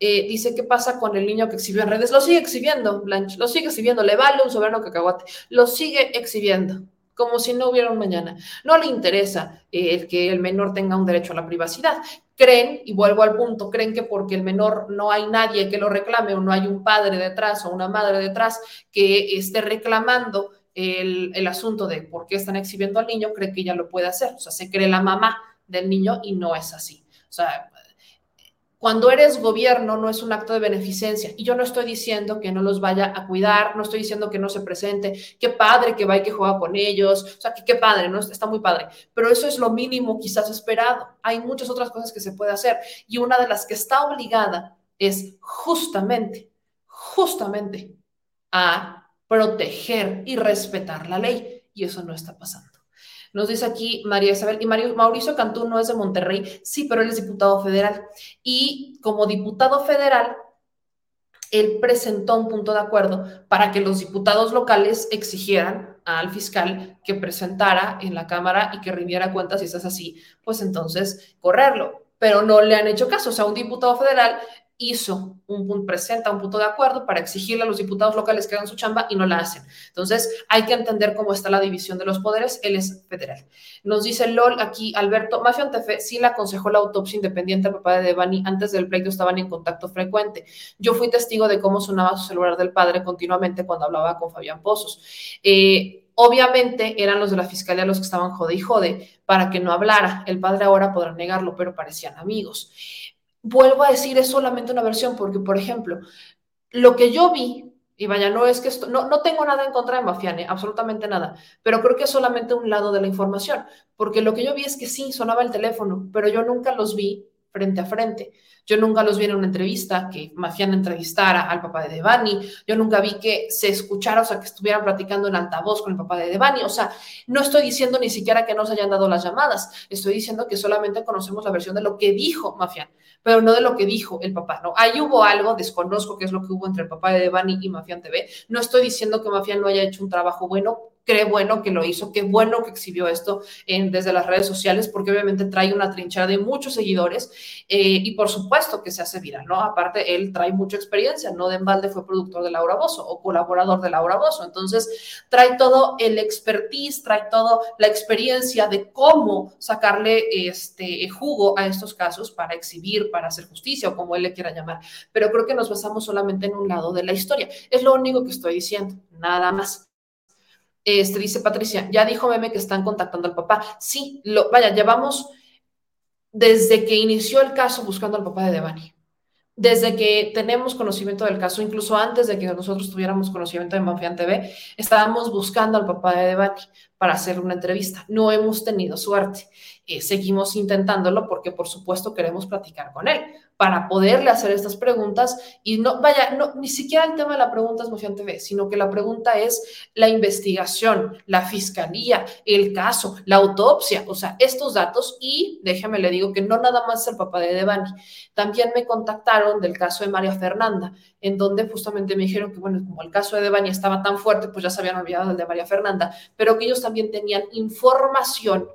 Eh, dice, ¿qué pasa con el niño que exhibió en redes? Lo sigue exhibiendo, Blanche, lo sigue exhibiendo, le vale un soberano cacahuate, lo sigue exhibiendo, como si no hubiera un mañana. No le interesa eh, que el menor tenga un derecho a la privacidad. Creen, y vuelvo al punto, creen que porque el menor no hay nadie que lo reclame o no hay un padre detrás o una madre detrás que esté reclamando el, asunto de por qué están exhibiendo al niño, cree que ya lo puede hacer. O sea, se cree la mamá del niño y no es así. O sea, cuando eres gobierno no es un acto de beneficencia. Y yo no estoy diciendo que no los vaya a cuidar, no estoy diciendo que no se presente, qué padre que va y que juega con ellos, o sea, qué padre, ¿no? Está muy padre. Pero eso es lo mínimo quizás esperado. Hay muchas otras cosas que se puede hacer. Y una de las que está obligada es justamente, justamente a proteger y respetar la ley. Y eso no está pasando. Nos dice aquí María Isabel, y Mauricio Cantú no es de Monterrey, sí, pero él es diputado federal. Y como diputado federal, él presentó un punto de acuerdo para que los diputados locales exigieran al fiscal que presentara en la Cámara y que rindiera cuentas, si es así, pues entonces correrlo. Pero no le han hecho caso. O sea, un diputado federal hizo un, presenta un punto de acuerdo para exigirle a los diputados locales que hagan su chamba y no la hacen. Entonces, hay que entender cómo está la división de los poderes. Él es federal. Nos dice LOL aquí, Alberto, Mafia Antefe sí le aconsejó la autopsia independiente al papá de Devani. Antes del pleito estaban en contacto frecuente. Yo fui testigo de cómo sonaba su celular del padre continuamente cuando hablaba con Fabián Pozos. Eh, Obviamente eran los de la fiscalía los que estaban jode y jode para que no hablara. El padre ahora podrá negarlo, pero parecían amigos vuelvo a decir, es solamente una versión, porque, por ejemplo, lo que yo vi, y vaya, no es que esto, no, no tengo nada en contra de Mafiane, absolutamente nada, pero creo que es solamente un lado de la información, porque lo que yo vi es que sí, sonaba el teléfono, pero yo nunca los vi frente a frente. Yo nunca los vi en una entrevista, que Mafián entrevistara al papá de Devani. Yo nunca vi que se escuchara, o sea, que estuvieran platicando en altavoz con el papá de Devani. O sea, no estoy diciendo ni siquiera que no se hayan dado las llamadas. Estoy diciendo que solamente conocemos la versión de lo que dijo Mafián, pero no de lo que dijo el papá. No, ahí hubo algo, desconozco qué es lo que hubo entre el papá de Devani y Mafián TV. No estoy diciendo que Mafián no haya hecho un trabajo bueno, qué bueno que lo hizo, qué bueno que exhibió esto desde las redes sociales, porque obviamente trae una trinchera de muchos seguidores eh, y por supuesto que se hace viral, ¿no? Aparte, él trae mucha experiencia, no de embalde fue productor de Laura Bozo o colaborador de Laura Bozo, entonces trae todo el expertise, trae toda la experiencia de cómo sacarle este jugo a estos casos para exhibir, para hacer justicia o como él le quiera llamar, pero creo que nos basamos solamente en un lado de la historia, es lo único que estoy diciendo, nada más. Este, dice Patricia, ya dijo Meme que están contactando al papá. Sí, lo, vaya, llevamos desde que inició el caso buscando al papá de Devani. Desde que tenemos conocimiento del caso, incluso antes de que nosotros tuviéramos conocimiento de Mafian TV, estábamos buscando al papá de Devani para hacer una entrevista. No hemos tenido suerte. Eh, seguimos intentándolo porque por supuesto queremos platicar con él para poderle hacer estas preguntas y no, vaya, no, ni siquiera el tema de la pregunta es Moción TV, sino que la pregunta es la investigación, la fiscalía, el caso, la autopsia, o sea, estos datos y déjeme le digo que no nada más el papá de Devani, también me contactaron del caso de María Fernanda, en donde justamente me dijeron que, bueno, como el caso de Devani estaba tan fuerte, pues ya se habían olvidado del de María Fernanda, pero que ellos también tenían información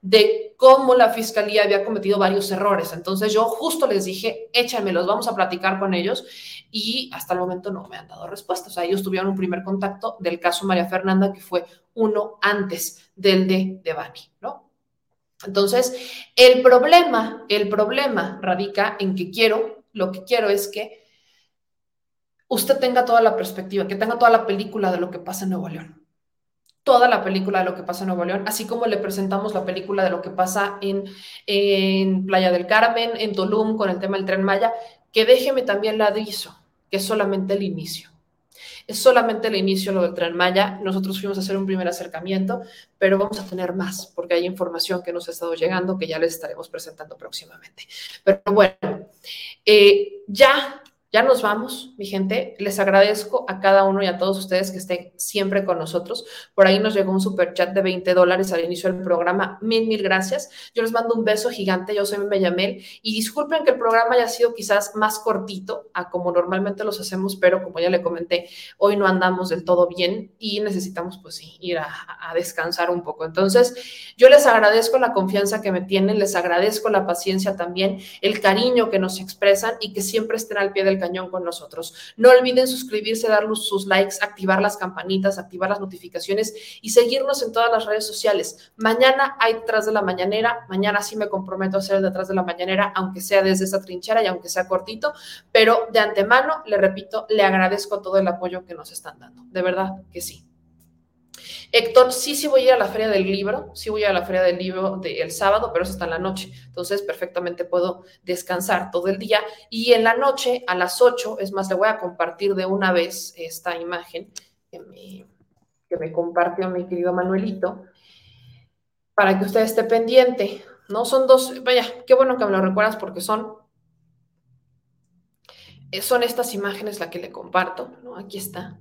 de cómo la fiscalía había cometido varios errores. Entonces yo justo les dije, échamelos, vamos a platicar con ellos y hasta el momento no me han dado respuesta. O sea, ellos tuvieron un primer contacto del caso María Fernanda que fue uno antes del de Devani, ¿no? Entonces, el problema, el problema radica en que quiero, lo que quiero es que usted tenga toda la perspectiva, que tenga toda la película de lo que pasa en Nuevo León. Toda la película de lo que pasa en Nuevo León, así como le presentamos la película de lo que pasa en, en Playa del Carmen, en Tulum, con el tema del tren Maya, que déjeme también la aviso, que es solamente el inicio. Es solamente el inicio lo del tren Maya. Nosotros fuimos a hacer un primer acercamiento, pero vamos a tener más porque hay información que nos ha estado llegando que ya les estaremos presentando próximamente. Pero bueno, eh, ya ya nos vamos, mi gente. Les agradezco a cada uno y a todos ustedes que estén siempre con nosotros. Por ahí nos llegó un super chat de 20 dólares al inicio del programa. Mil, mil gracias. Yo les mando un beso gigante. Yo soy Mellamel y disculpen que el programa haya sido quizás más cortito a como normalmente los hacemos, pero como ya le comenté, hoy no andamos del todo bien y necesitamos, pues ir a, a descansar un poco. Entonces, yo les agradezco la confianza que me tienen, les agradezco la paciencia también, el cariño que nos expresan y que siempre estén al pie del cañón con nosotros. No olviden suscribirse, dar sus likes, activar las campanitas, activar las notificaciones y seguirnos en todas las redes sociales. Mañana hay detrás de la mañanera, mañana sí me comprometo a hacer detrás de la mañanera, aunque sea desde esa trinchera y aunque sea cortito, pero de antemano, le repito, le agradezco todo el apoyo que nos están dando. De verdad que sí. Héctor, sí, sí voy a ir a la feria del libro, sí voy a, la feria del libro del sábado, pero eso está en la noche. Entonces, perfectamente puedo descansar todo el día. Y en la noche, a las 8, es más, le voy a compartir de una vez esta imagen que me, que me compartió mi querido Manuelito, para que usted esté pendiente. No son dos, vaya, qué bueno que me lo recuerdas porque son eh, son estas imágenes las que le comparto, ¿no? Aquí está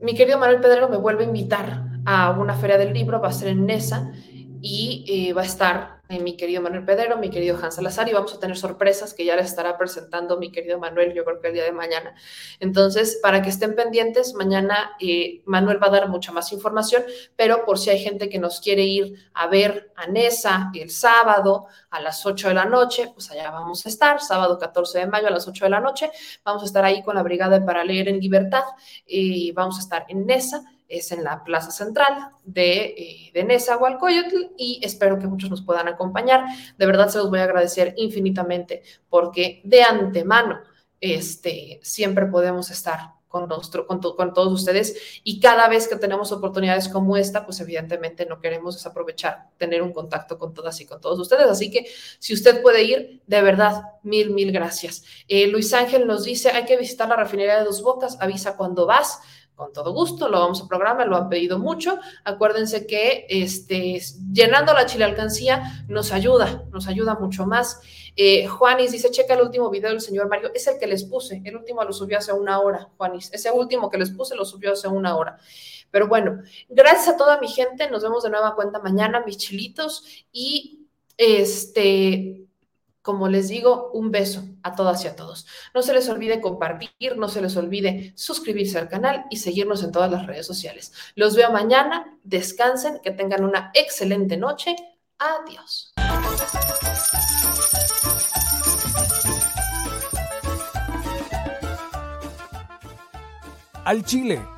mi querido Manuel Pedrero me vuelve a invitar a una feria del libro, va a ser en Nesa y eh, va a estar mi querido Manuel Pedero, mi querido Hans Salazar, y vamos a tener sorpresas que ya les estará presentando mi querido Manuel, yo creo que el día de mañana. Entonces, para que estén pendientes, mañana eh, Manuel va a dar mucha más información, pero por si hay gente que nos quiere ir a ver a Nesa el sábado a las 8 de la noche, pues allá vamos a estar, sábado 14 de mayo a las 8 de la noche, vamos a estar ahí con la Brigada para Leer en Libertad, y vamos a estar en Nesa es en la plaza central de, eh, de Nezahualcóyotl y espero que muchos nos puedan acompañar. De verdad se los voy a agradecer infinitamente porque de antemano este, siempre podemos estar con, nuestro, con, con, todos ustedes y cada vez que tenemos oportunidades como esta, pues evidentemente no queremos desaprovechar tener un contacto con todas y con todos ustedes. Así que si usted puede ir, de verdad, mil, mil gracias. Eh, Luis Ángel nos dice, hay que visitar la refinería de Dos Bocas, avisa cuando vas con todo gusto, lo vamos a programar, lo han pedido mucho. Acuérdense que este, llenando la chile alcancía nos ayuda, nos ayuda mucho más. Eh, Juanis dice, checa el último video del señor Mario, es el que les puse, el último lo subió hace una hora, Juanis, ese último que les puse lo subió hace una hora. Pero bueno, gracias a toda mi gente, nos vemos de nueva cuenta mañana, mis chilitos, y este, como les digo, un beso a todas y a todos. No se les olvide compartir, no se les olvide suscribirse al canal y seguirnos en todas las redes sociales. Los veo mañana, descansen, que tengan una excelente noche. Adiós. Al Chile